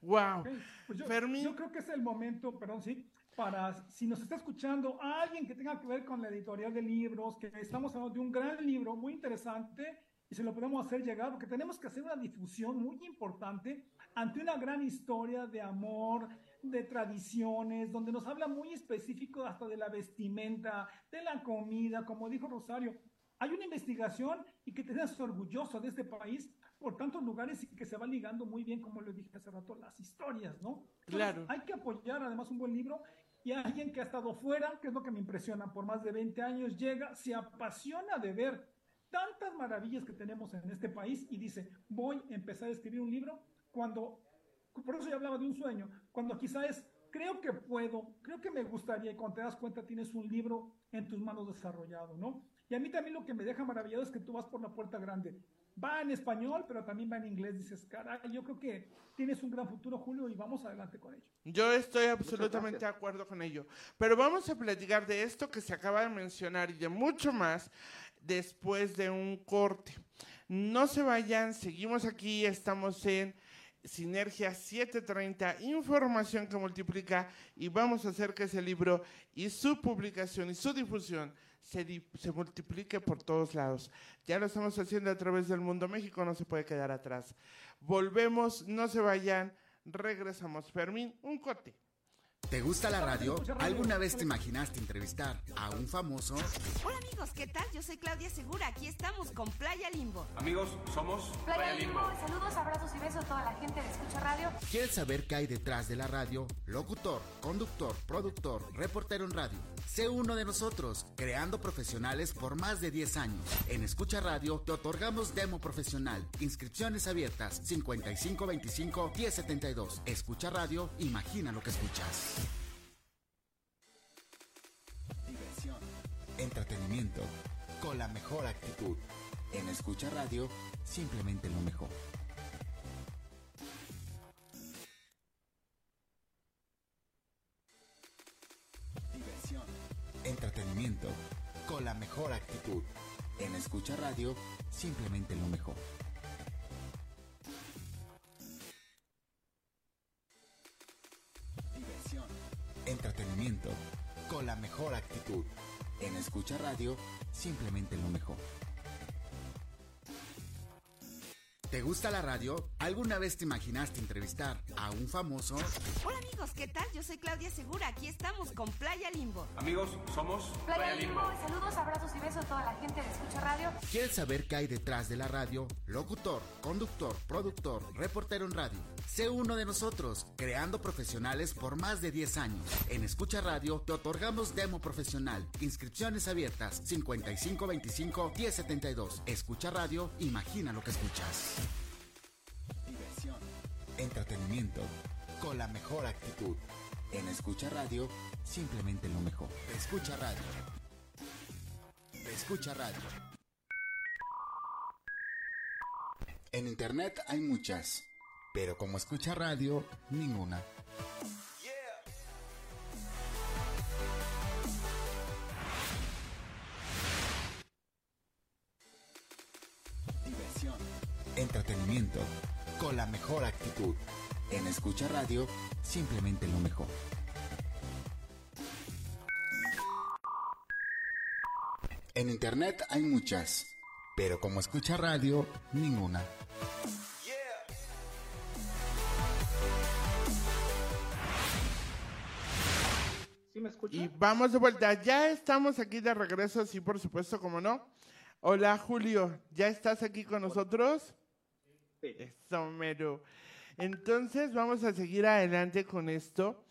Wow. Ok, pues yo, Fermín. yo creo que es el momento, perdón, sí, para si nos está escuchando alguien que tenga que ver con la editorial de libros, que estamos hablando de un gran libro muy interesante y se lo podemos hacer llegar, porque tenemos que hacer una difusión muy importante ante una gran historia de amor, de tradiciones, donde nos habla muy específico hasta de la vestimenta, de la comida, como dijo Rosario. Hay una investigación y que te das orgulloso de este país por tantos lugares y que se va ligando muy bien, como lo dije hace rato, las historias, ¿no? Entonces, Claro. Hay que apoyar además un buen libro y alguien que ha estado fuera, que es lo que me impresiona, por más de 20 años llega, se apasiona de ver tantas maravillas que tenemos en este país y dice, voy a empezar a escribir un libro cuando, por eso yo hablaba de un sueño, cuando quizá es, creo que puedo, creo que me gustaría y cuando te das cuenta tienes un libro en tus manos desarrollado, ¿no? Y a mí también lo que me deja maravillado es que tú vas por la puerta grande. Va en español, pero también va en inglés. Dices, caray, yo creo que tienes un gran futuro, Julio, y vamos adelante con ello. Yo estoy absolutamente de acuerdo con ello. Pero vamos a platicar de esto que se acaba de mencionar y de mucho más después de un corte. No se vayan, seguimos aquí, estamos en Sinergia 730, información que multiplica y vamos a hacer que ese libro y su publicación y su difusión se, di- se multiplique por todos lados. Ya lo estamos haciendo a través del mundo. México no se puede quedar atrás. Volvemos, no se vayan, regresamos. Fermín, un corte. ¿Te gusta la radio? ¿Alguna vez te imaginaste entrevistar a un famoso? Hola amigos, ¿qué tal? Yo soy Claudia Segura, aquí estamos con Playa Limbo. Amigos, somos Playa Limbo, saludos, abrazos y besos a toda la gente de Escucha Radio. ¿Quieres saber qué hay detrás de la radio? Locutor, conductor, productor, reportero en radio. Sé uno de nosotros, creando profesionales por más de 10 años. En Escucha Radio te otorgamos demo profesional. Inscripciones abiertas 5525 1072. Escucha Radio, imagina lo que escuchas. Entretenimiento, con la mejor actitud. En Escucha Radio, simplemente lo mejor. Diversión, entretenimiento, con la mejor actitud. En Escucha Radio, simplemente lo mejor. Diversión, entretenimiento, con la mejor actitud. En Escucha Radio, simplemente lo mejor. ¿Te gusta la radio? ¿Alguna vez te imaginaste entrevistar a un famoso? Hola amigos, ¿qué tal? Yo soy Claudia Segura, aquí estamos con Playa Limbo. Amigos, somos Playa Limbo, saludos, abrazos y besos a toda la gente de Escucha Radio. ¿Quieres saber qué hay detrás de la radio? Locutor, conductor, productor, reportero en radio. Sé uno de nosotros, creando profesionales por más de 10 años. En Escucha Radio te otorgamos demo profesional. Inscripciones abiertas 5525 1072. Escucha Radio, imagina lo que escuchas. Diversión, entretenimiento, con la mejor actitud. En Escucha Radio, simplemente lo mejor. Escucha Radio. Escucha Radio. En Internet hay muchas, pero como escucha radio, ninguna. Diversión, entretenimiento, con la mejor actitud. En Escucha Radio, simplemente lo mejor. En Internet hay muchas, pero como escucha radio, ninguna. ¿Sí me escucha? Y vamos de vuelta. Ya estamos aquí de regreso, sí, por supuesto, como no. Hola, Julio. ¿Ya estás aquí con nosotros? Sí. Eso, mero. Entonces, vamos a seguir adelante con esto.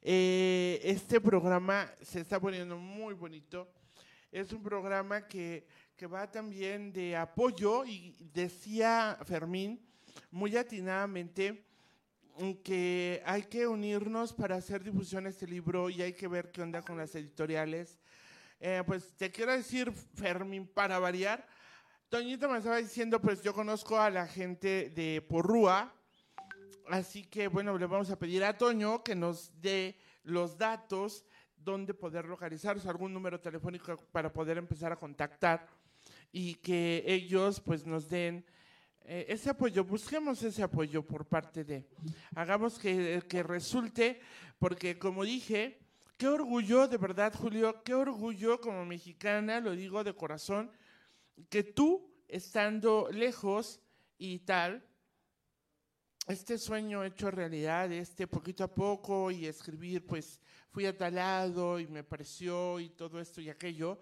Eh, este programa se está poniendo muy bonito. Es un programa que, que va también de apoyo y decía Fermín muy atinadamente que hay que unirnos para hacer difusión a este libro y hay que ver qué onda con las editoriales. Eh, pues te quiero decir, Fermín, para variar, Toñito me estaba diciendo, pues yo conozco a la gente de Porrúa, así que bueno, le vamos a pedir a Toño que nos dé los datos donde poder localizarse, algún número telefónico para poder empezar a contactar y que ellos pues nos den eh, ese apoyo, busquemos ese apoyo por parte de, hagamos que, que resulte, porque como dije, qué orgullo, de verdad Julio, qué orgullo como mexicana, lo digo de corazón, que tú, estando lejos y tal, este sueño hecho realidad, este poquito a poco y escribir, pues fui a tal lado y me pareció y todo esto y aquello,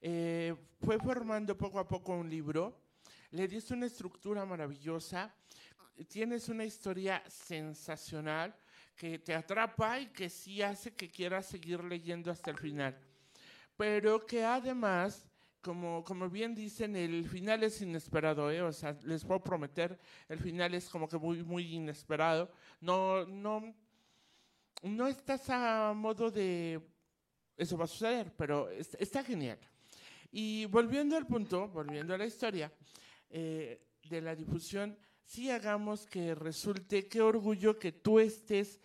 eh, fue formando poco a poco un libro, le diste una estructura maravillosa, tienes una historia sensacional que te atrapa y que sí hace que quieras seguir leyendo hasta el final, pero que además como, como bien dicen, el final es inesperado, ¿eh? O sea, les puedo prometer, el final es como que muy, muy inesperado. No, no, no estás a modo de eso va a suceder, pero es- está genial. Y volviendo al punto, volviendo a la historia eh, de la difusión, sí hagamos que resulte, qué orgullo que tú estés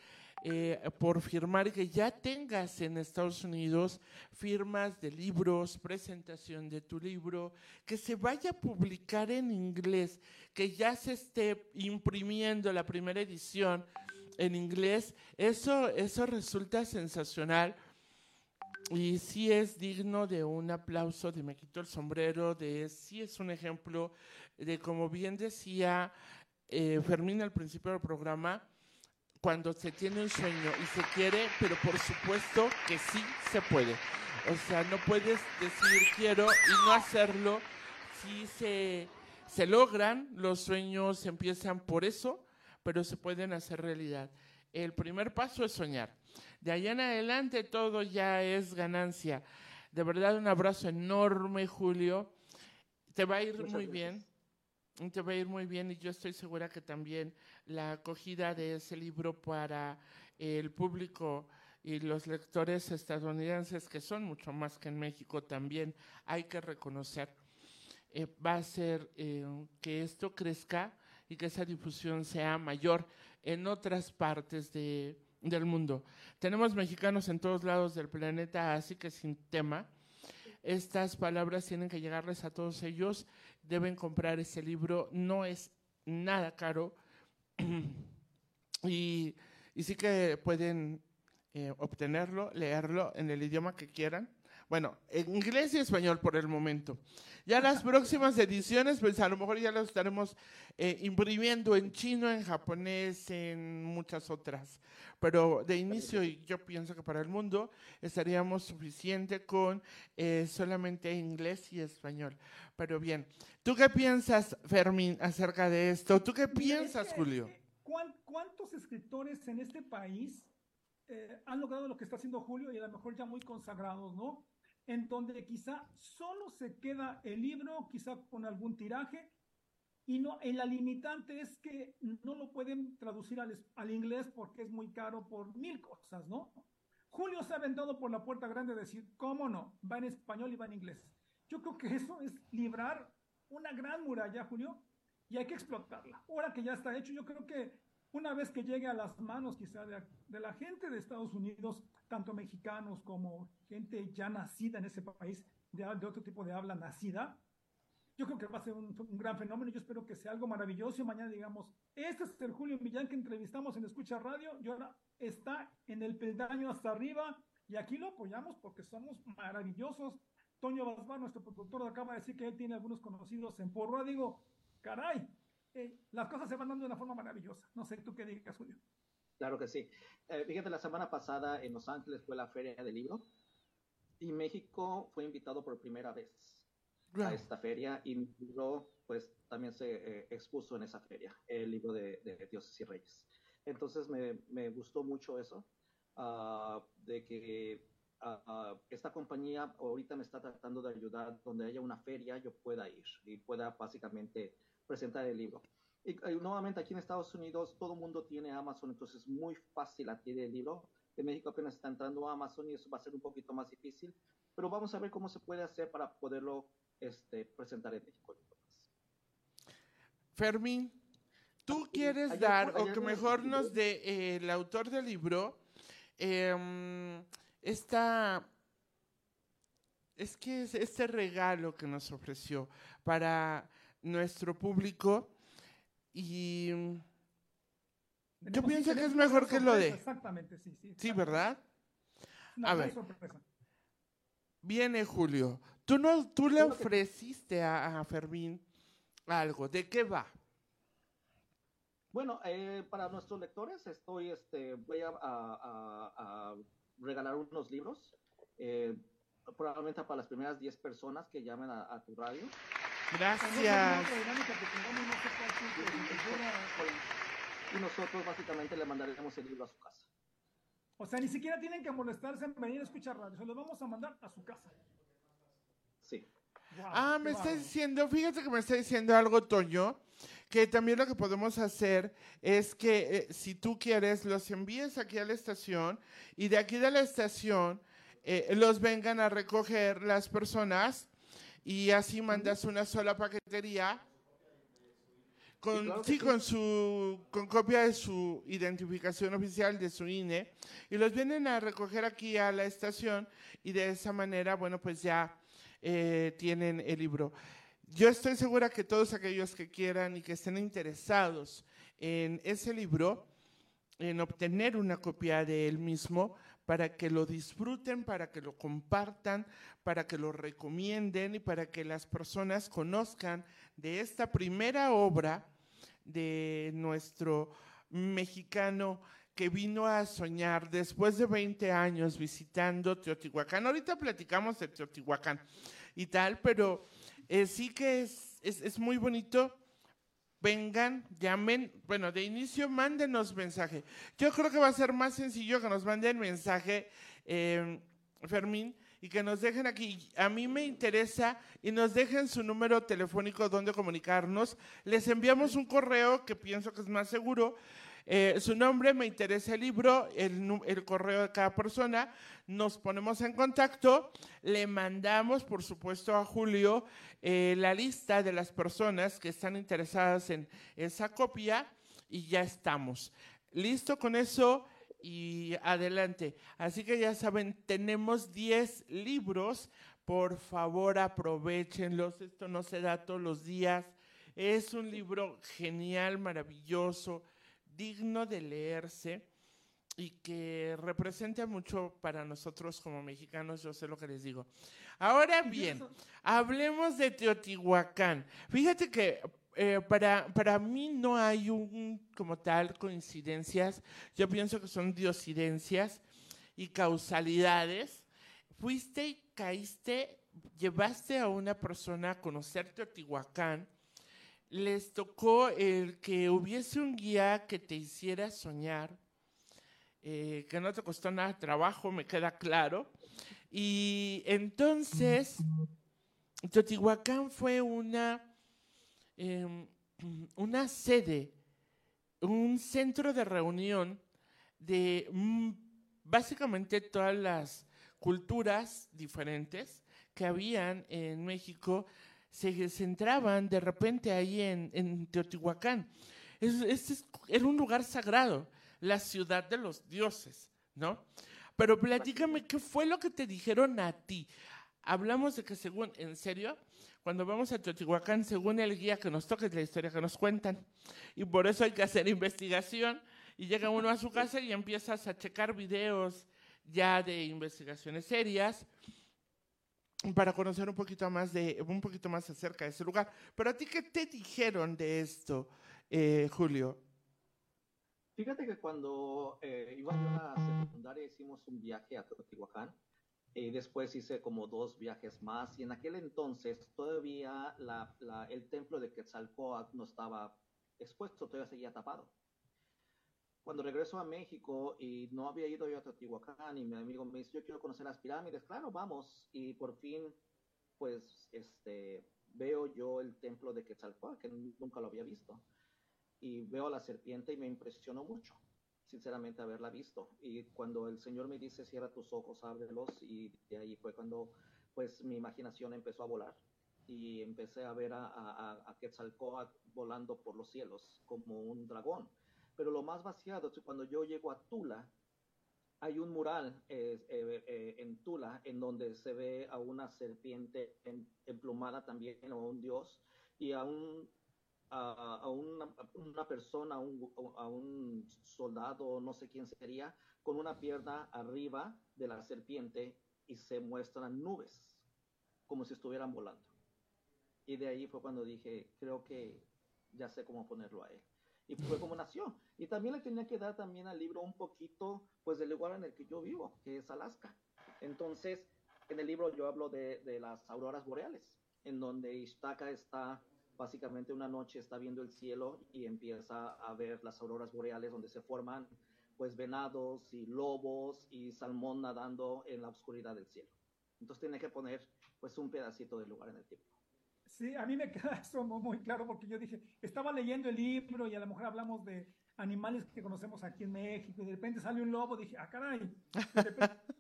eh, por firmar, que ya tengas en Estados Unidos firmas de libros, presentación de tu libro, que se vaya a publicar en inglés, que ya se esté imprimiendo la primera edición en inglés, eso, eso resulta sensacional y sí es digno de un aplauso, de me quito el sombrero, de sí es un ejemplo de como bien decía eh, Fermín al principio del programa, cuando se tiene un sueño y se quiere, pero por supuesto que sí se puede. O sea, no puedes decir quiero y no hacerlo. Sí se, se logran, los sueños empiezan por eso, pero se pueden hacer realidad. El primer paso es soñar. De allá en adelante todo ya es ganancia. De verdad, un abrazo enorme, Julio. Te va a ir Muchas muy gracias. bien. Te va a ir muy bien y yo estoy segura que también la acogida de ese libro para el público y los lectores estadounidenses, que son mucho más que en México también, hay que reconocer, eh, va a hacer eh, que esto crezca y que esa difusión sea mayor en otras partes de, del mundo. Tenemos mexicanos en todos lados del planeta, así que sin tema. Estas palabras tienen que llegarles a todos ellos. Deben comprar ese libro. No es nada caro. y, y sí que pueden eh, obtenerlo, leerlo en el idioma que quieran. Bueno, en inglés y español por el momento. Ya las próximas ediciones, pues a lo mejor ya lo estaremos eh, imprimiendo en chino, en japonés, en muchas otras. Pero de inicio, y yo pienso que para el mundo estaríamos suficiente con eh, solamente inglés y español. Pero bien, ¿tú qué piensas, Fermín, acerca de esto? ¿Tú qué piensas, Julio? ¿cuán- ¿Cuántos escritores en este país eh, han logrado lo que está haciendo Julio y a lo mejor ya muy consagrados, ¿no? En donde quizá solo se queda el libro, quizá con algún tiraje, y no, en la limitante es que no lo pueden traducir al, al, inglés porque es muy caro por mil cosas, ¿no? Julio se ha aventado por la puerta grande de decir, ¿cómo no? Va en español y va en inglés. Yo creo que eso es librar una gran muralla, Julio, y hay que explotarla. Ahora que ya está hecho, yo creo que una vez que llegue a las manos quizá de, de la gente de Estados Unidos, tanto mexicanos como gente ya nacida en ese país, de, de otro tipo de habla nacida, yo creo que va a ser un, un, gran fenómeno. Yo espero que sea algo maravilloso y mañana digamos, este es el Julio Millán que entrevistamos en Escucha Radio y ahora está en el peldaño hasta arriba y aquí lo apoyamos porque somos maravillosos. Toño Basbar, nuestro productor, acaba de decir que él tiene algunos conocidos en Porroa. Digo, caray, eh, las cosas se van dando de una forma maravillosa. No sé, ¿tú qué digas, Julio? Claro que sí. Eh, fíjate, la semana pasada en Los Ángeles fue la Feria del Libro y México fue invitado por primera vez a esta feria y mi libro pues también se eh, expuso en esa feria, el libro de, de Dioses y Reyes. Entonces me, me gustó mucho eso, uh, de que uh, esta compañía ahorita me está tratando de ayudar donde haya una feria yo pueda ir y pueda básicamente presentar el libro. Y, y nuevamente aquí en Estados Unidos todo el mundo tiene Amazon, entonces es muy fácil adquirir el libro. En México apenas está entrando Amazon y eso va a ser un poquito más difícil, pero vamos a ver cómo se puede hacer para poderlo este, presentar en México. Fermín, ¿tú Ah, quieres ayer- dar, o que me mejor nos dé eh, el autor del libro, em, esta, es que es este regalo que nos ofreció para nuestro público y mm, yo pienso que es mejor que lo de, Exactamente, sí, sí. ¿verdad? A ver. sorpresa. Viene Julio. Tú no, tú le ofreciste a, a Fermín algo. ¿De qué va? Bueno, eh, para nuestros lectores estoy, este, voy a, a- a- a regalar unos libros, eh, probablemente para las primeras 10 personas que llamen a, a tu radio. Gracias. Y nosotros básicamente le mandaremos el libro a su casa. O sea, ni siquiera tienen que molestarse en venir a escuchar radio, se los vamos a mandar a su casa. Sí. Ah, me está diciendo, fíjate que me está diciendo algo, Toño, que también lo que podemos hacer es que eh, si tú quieres, los envíes aquí a la estación y de aquí de la estación eh, los vengan a recoger las personas y así mandas una sola paquetería con, claro sí, sí. con su con copia de su identificación oficial de su INE y los vienen a recoger aquí a la estación y de esa manera, bueno, pues ya eh, tienen el libro. Yo estoy segura que todos aquellos que quieran y que estén interesados en ese libro, en obtener una copia de él mismo, para que lo disfruten, para que lo compartan, para que lo recomienden y para que las personas conozcan de esta primera obra de nuestro mexicano que vino a soñar después de 20 años visitando Teotihuacán. Ahorita platicamos de Teotihuacán y tal, pero eh, sí que es, es, es muy bonito. Vengan, llamen, bueno, de inicio mándenos mensaje. Yo creo que va a ser más sencillo que nos manden mensaje, eh, Fermín, y que nos dejen aquí. A mí me interesa y nos dejen su número telefónico donde comunicarnos. Les enviamos un correo que pienso que es más seguro. Eh, su nombre, me interesa el libro, el, correo de cada persona. Nos ponemos en contacto. Le mandamos, por supuesto, a Julio eh, la lista de las personas que están interesadas en esa copia y ya estamos. Listo con eso y adelante. Así que ya saben, tenemos 10 libros. Por favor, aprovechenlos. Esto no se da todos los días. Es un libro genial, maravilloso, digno de leerse y que representa mucho para nosotros como mexicanos, yo sé lo que les digo. Ahora bien, hablemos de Teotihuacán. Fíjate que eh, para, para mí no hay un como tal coincidencias, yo pienso que son diosidencias y causalidades. Fuiste y caíste, llevaste a una persona a conocer Teotihuacán, les tocó el que hubiese un guía que te hiciera soñar, eh, que no te costó nada trabajo, me queda claro. Y entonces, Teotihuacán fue una, em, una sede, un centro de reunión de mm, básicamente todas las culturas diferentes que habían en México se centraban de repente ahí en, Teotihuacán. Es, era un lugar sagrado, la ciudad de los dioses, ¿no? Pero platícame, ¿qué fue lo que te dijeron a ti? Hablamos de que según, en serio, cuando vamos a Teotihuacán, según el guía que nos toca, es la historia que nos cuentan. Y por eso hay que hacer investigación. Y llega uno a su casa y empiezas a checar videos ya de investigaciones serias para conocer un poquito más de un poquito más acerca de ese lugar. Pero a ti qué te dijeron de esto, eh, Julio? Fíjate que cuando eh, iba yo a la secundaria hicimos un viaje a Teotihuacán y después hice como dos viajes más y en aquel entonces todavía el templo de Quetzalcóatl no estaba expuesto, todavía seguía tapado cuando regreso a México y no había ido yo a Teotihuacán y mi amigo me dice, yo quiero conocer las pirámides, claro, vamos. Y por fin, pues, este, veo yo el templo de Quetzalcóatl, que nunca lo había visto. Y veo a la serpiente y me impresionó mucho, sinceramente, haberla visto. Y cuando el Señor me dice, cierra tus ojos, ábrelos, y de ahí fue cuando, pues, mi imaginación empezó a volar. Y empecé a ver a, a, a Quetzalcóatl volando por los cielos como un dragón pero lo más vaciado es cuando yo llego a Tula, hay un mural eh, eh, en Tula en donde se ve a una serpiente emplumada también, o un dios, y a, un, a, una, una, persona, a un, a un soldado, no sé quién sería, con una pierna arriba de la serpiente y se muestran nubes, como si estuvieran volando. Y de ahí fue cuando dije, creo que ya sé cómo ponerlo a él y fue como nació. Y también le tenía que dar también al libro un poquito, pues, del lugar en el que yo vivo, que es Alaska. Entonces, en el libro yo hablo de, de las auroras boreales, en donde Ishtaka está básicamente una noche está viendo el cielo y empieza a ver las auroras boreales donde se forman pues venados y lobos y salmón nadando en la oscuridad del cielo. Entonces tiene que poner pues un pedacito del lugar en el tiempo. Sí, a mí me queda eso muy claro porque yo dije, estaba leyendo el libro y a lo mejor hablamos de animales que conocemos aquí en México y de repente sale un lobo, dije, ah, caray.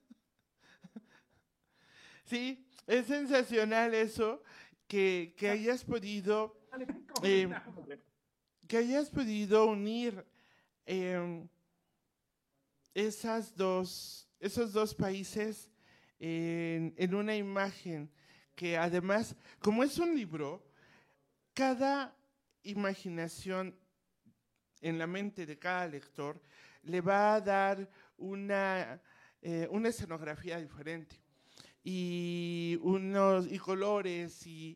Sí, es sensacional eso, que, que hayas podido, eh, que hayas podido unir em, esas dos, esos dos países en, en una imagen que además, como es un libro, cada imaginación en la mente de cada lector le va a dar una, eh, una escenografía diferente y unos y colores y,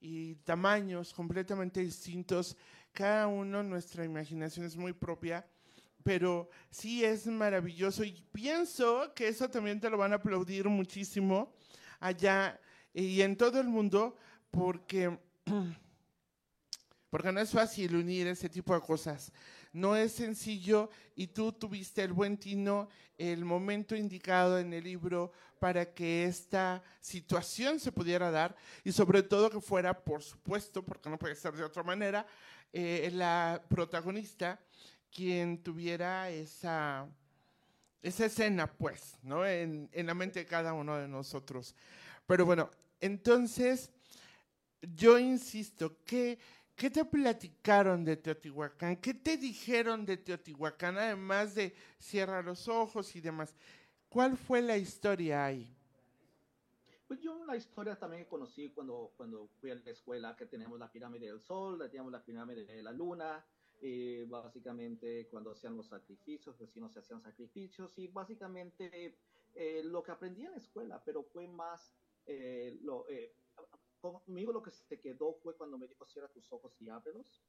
y, tamaños completamente distintos. Cada uno, nuestra imaginación es muy propia, pero sí es maravilloso y pienso que eso también te lo van a aplaudir muchísimo allá y en todo el mundo porque, porque no es fácil unir ese tipo de cosas. No es sencillo y tú tuviste el buen tino, el momento indicado en el libro para que esta situación se pudiera dar y sobre todo que fuera, por supuesto, porque no puede ser de otra manera, eh, la protagonista quien tuviera esa, esa escena, pues, ¿no? En, en la mente de cada uno de nosotros. Pero bueno, entonces, yo insisto, ¿qué, ¿qué te platicaron de Teotihuacán? ¿Qué te dijeron de Teotihuacán, además de cierra los ojos y demás? ¿Cuál fue la historia ahí? Pues yo la historia también conocí cuando, cuando fui a la escuela, que tenemos la pirámide del sol, teníamos la pirámide de la luna, y básicamente cuando hacían los sacrificios, vecinos se hacían sacrificios, y básicamente eh, lo que aprendí en la escuela, pero fue más eh, lo, eh, conmigo lo que se quedó fue cuando me dijo cierra tus ojos y ábrelos.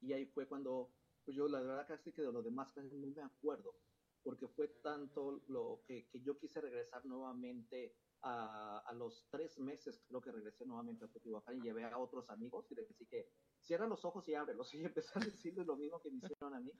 Y ahí fue cuando, pues yo la verdad casi que de lo demás casi no me acuerdo, porque fue tanto lo que, que yo quise regresar nuevamente a, a, los tres meses, creo que regresé nuevamente a Teotihuacán y llevé a otros amigos y les dije que cierra los ojos y ábrelos. Y empecé a decirles lo mismo que me hicieron a mí.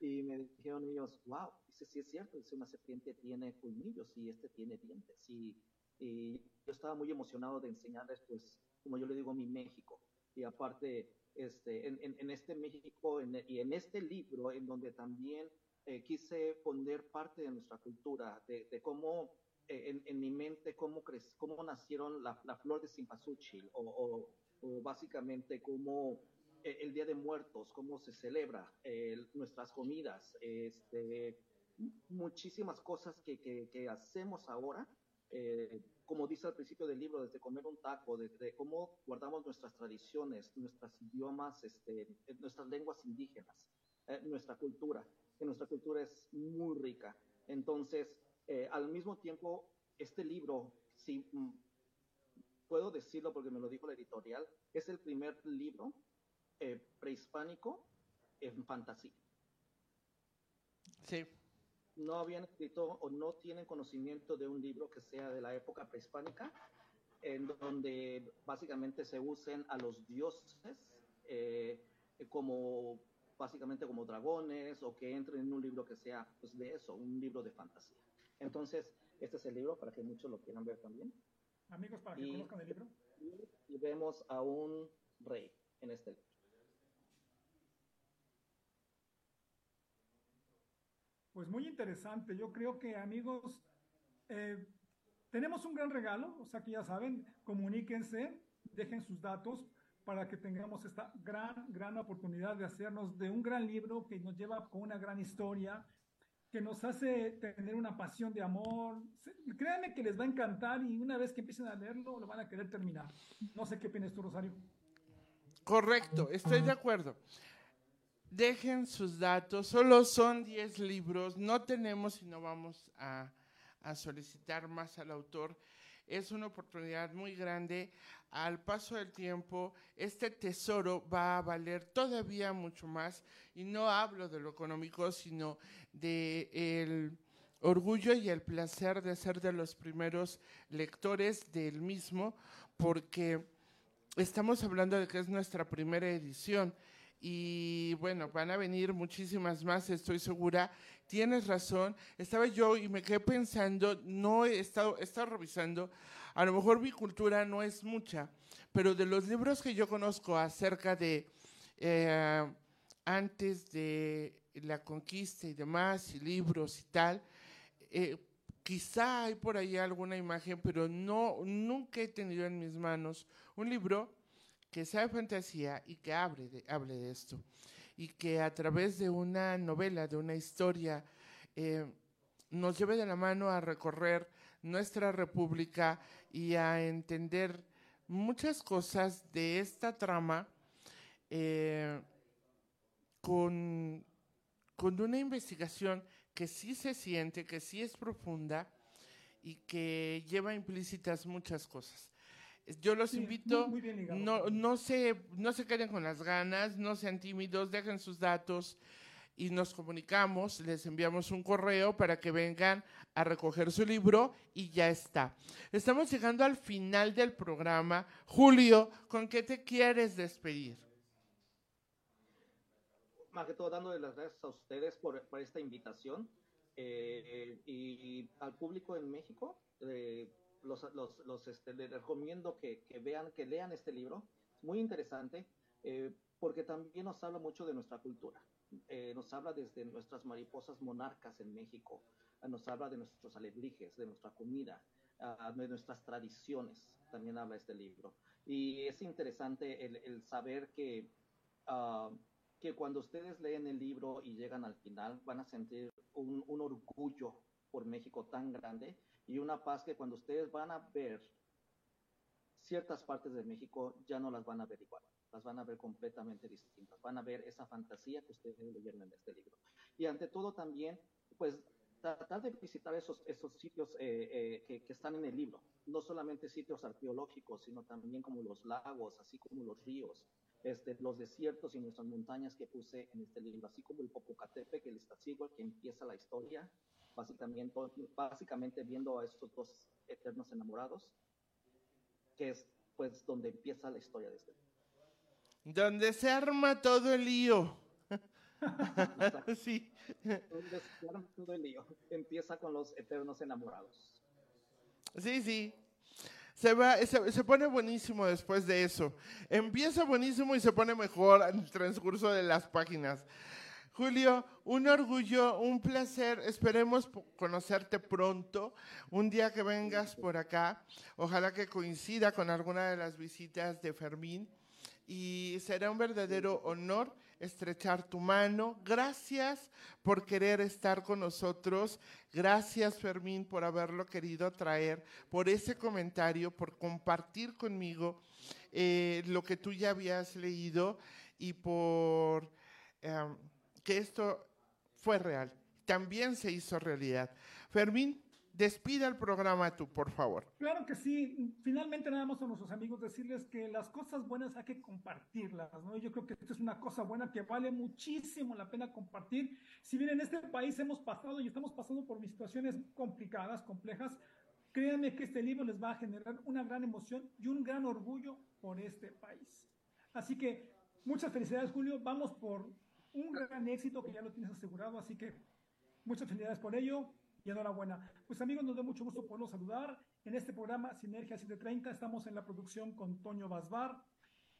Y me dijeron ellos, wow, dice, sí es cierto, dice, una serpiente tiene colmillos y este tiene dientes. Y y yo estaba muy emocionado de enseñarles, pues, como yo le digo, mi México. y aparte este, en, en, este México y en este libro en donde también eh, quise poner parte de nuestra cultura, de, de cómo eh, en, mi mente cómo, cómo nacieron la, la, flor de Simpasuchi o, o, básicamente cómo eh, el Día de Muertos, cómo se celebra, nuestras comidas, este, muchísimas cosas que, que, que hacemos ahora eh, como dice al principio del libro, desde comer un taco, desde cómo guardamos nuestras tradiciones, nuestros idiomas, este, eh, nuestras lenguas indígenas, eh, nuestra cultura, que nuestra cultura es muy rica. Entonces, al mismo tiempo, este libro, si mm, puedo decirlo porque me lo dijo la editorial, es el primer libro prehispánico en fantasía. Sí no habían escrito o no tienen conocimiento de un libro que sea de la época prehispánica, en donde básicamente se usen a los dioses eh, como básicamente como dragones o que entren en un libro que sea pues de eso, un libro de fantasía. Entonces, este es el libro para que muchos lo quieran ver también. Amigos, para que conozcan el libro. y vemos a un rey en este libro. Pues muy interesante. Yo creo que amigos, eh, tenemos un gran regalo, o sea que ya saben, comuníquense, dejen sus datos para que tengamos esta gran, gran oportunidad de hacernos de un gran libro que nos lleva con una gran historia, que nos hace tener una pasión de amor. Créanme que les va a encantar y una vez que empiecen a leerlo, lo van a querer terminar. No sé qué opinas tú, Rosario. Correcto, estoy de acuerdo dejen sus datos, solo son 10 libros, no tenemos y no vamos a, solicitar más al autor. Es una oportunidad muy grande. Al paso del tiempo, este tesoro va a valer todavía mucho más. Y no hablo de lo económico, sino de el orgullo y el placer de ser de los primeros lectores del mismo, porque estamos hablando de que es nuestra primera edición y bueno, van a venir muchísimas más, estoy segura. Tienes razón. Estaba yo y me quedé pensando, no he estado, he estado revisando, a lo mejor mi cultura no es mucha, pero de los libros que yo conozco acerca de eh, antes de la conquista y demás, y libros y tal, eh, quizá hay por ahí alguna imagen, pero no, nunca he tenido en mis manos un libro que sea de fantasía y que hable de, hable de esto. Y que a través de una novela, de una historia, eh, nos lleve de la mano a recorrer nuestra república y a entender muchas cosas de esta trama eh, con, con una investigación que sí se siente, que sí es profunda y que lleva implícitas muchas cosas. Yo los invito, no, no, se, no se queden con las ganas, no sean tímidos, dejen sus datos y nos comunicamos, les enviamos un correo para que vengan a recoger su libro y ya está. Estamos llegando al final del programa. Julio, ¿con qué te quieres despedir? Más que todo, dándole las gracias a ustedes por, por esta invitación eh, y, al público en México. Eh, los, los, los este, les recomiendo que, que, vean, que lean este libro. Es muy interesante eh, porque también nos habla mucho de nuestra cultura. Eh, nos habla desde nuestras mariposas monarcas en México, eh, nos habla de nuestros alebrijes, de nuestra comida, uh, de nuestras tradiciones. También habla este libro. Y es interesante el, el saber que, uh, que cuando ustedes leen el libro y llegan al final, van a sentir un, un orgullo por México tan grande y una paz que cuando ustedes van a ver ciertas partes de México ya no las van a ver igual, las van a ver completamente distintas, van a ver esa fantasía que ustedes leyeron en este libro. Y ante todo también, pues tratar de visitar esos, esos sitios eh, eh, que, que, están en el libro, no solamente sitios arqueológicos, sino también como los lagos, así como los ríos, este, los desiertos y nuestras montañas que puse en este libro, así como el Popocatépetl, el Iztaccíhuatl, que empieza la historia, básicamente, básicamente viendo a estos dos eternos enamorados, que es pues donde empieza la historia de este. Donde se arma todo el lío. sí. Donde se arma todo el lío. Empieza con los eternos enamorados. Sí, sí. Se, va, se, se pone buenísimo después de eso. Empieza buenísimo y se pone mejor en el transcurso de las páginas. Julio, un orgullo, un placer. Esperemos conocerte pronto, un día que vengas por acá. Ojalá que coincida con alguna de las visitas de Fermín. Y será un verdadero honor estrechar tu mano. Gracias por querer estar con nosotros. Gracias, Fermín, por haberlo querido traer, por ese comentario, por compartir conmigo eh, lo que tú ya habías leído y por em, que esto fue real. También se hizo realidad. Fermín, despida el programa tú, por favor. Claro que sí. Finalmente nada más a nuestros amigos decirles que las cosas buenas hay que compartirlas, ¿no? Yo creo que esto es una cosa buena que vale muchísimo la pena compartir. Si bien en este país hemos pasado y estamos pasando por situaciones complicadas, complejas, créanme que este libro les va a generar una gran emoción y un gran orgullo por este país. Así que muchas felicidades, Julio. Vamos por un gran éxito que ya lo tienes asegurado, así que muchas felicidades por ello y enhorabuena. Pues amigos, nos da mucho gusto poderlos saludar. En este programa Sinergia 730 estamos en la producción con Toño Basbar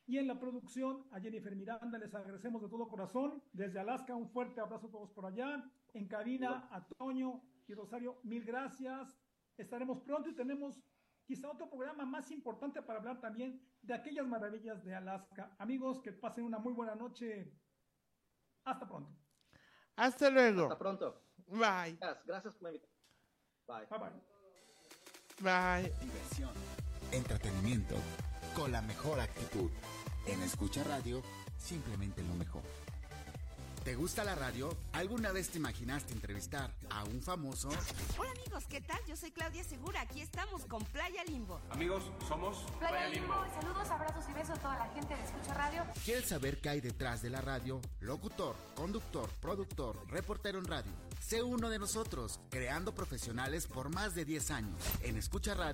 y en la producción a Jennifer Miranda. Les agradecemos de todo corazón. Desde Alaska, un fuerte abrazo a todos por allá. En cabina a Toño y Rosario, mil gracias. Estaremos pronto y tenemos quizá otro programa más importante para hablar también de aquellas maravillas de Alaska. Amigos, que pasen una muy buena noche. Hasta pronto. Hasta luego. Hasta pronto. Bye. Gracias, gracias por la invitación. Bye. Bye bye. Bye. Diversión, entretenimiento, con la mejor actitud. En Escucha Radio, simplemente lo mejor. ¿Te gusta la radio? ¿Alguna vez te imaginaste entrevistar a un famoso? Hola amigos, ¿qué tal? Yo soy Claudia Segura. Aquí estamos con Playa Limbo. Amigos, somos Playa Limbo, saludos, abrazos y besos a toda la gente de Escucha Radio. ¿Quieres saber qué hay detrás de la radio? Locutor, conductor, productor, reportero en radio. Sé uno de nosotros, creando profesionales por más de 10 años. En Escucha Radio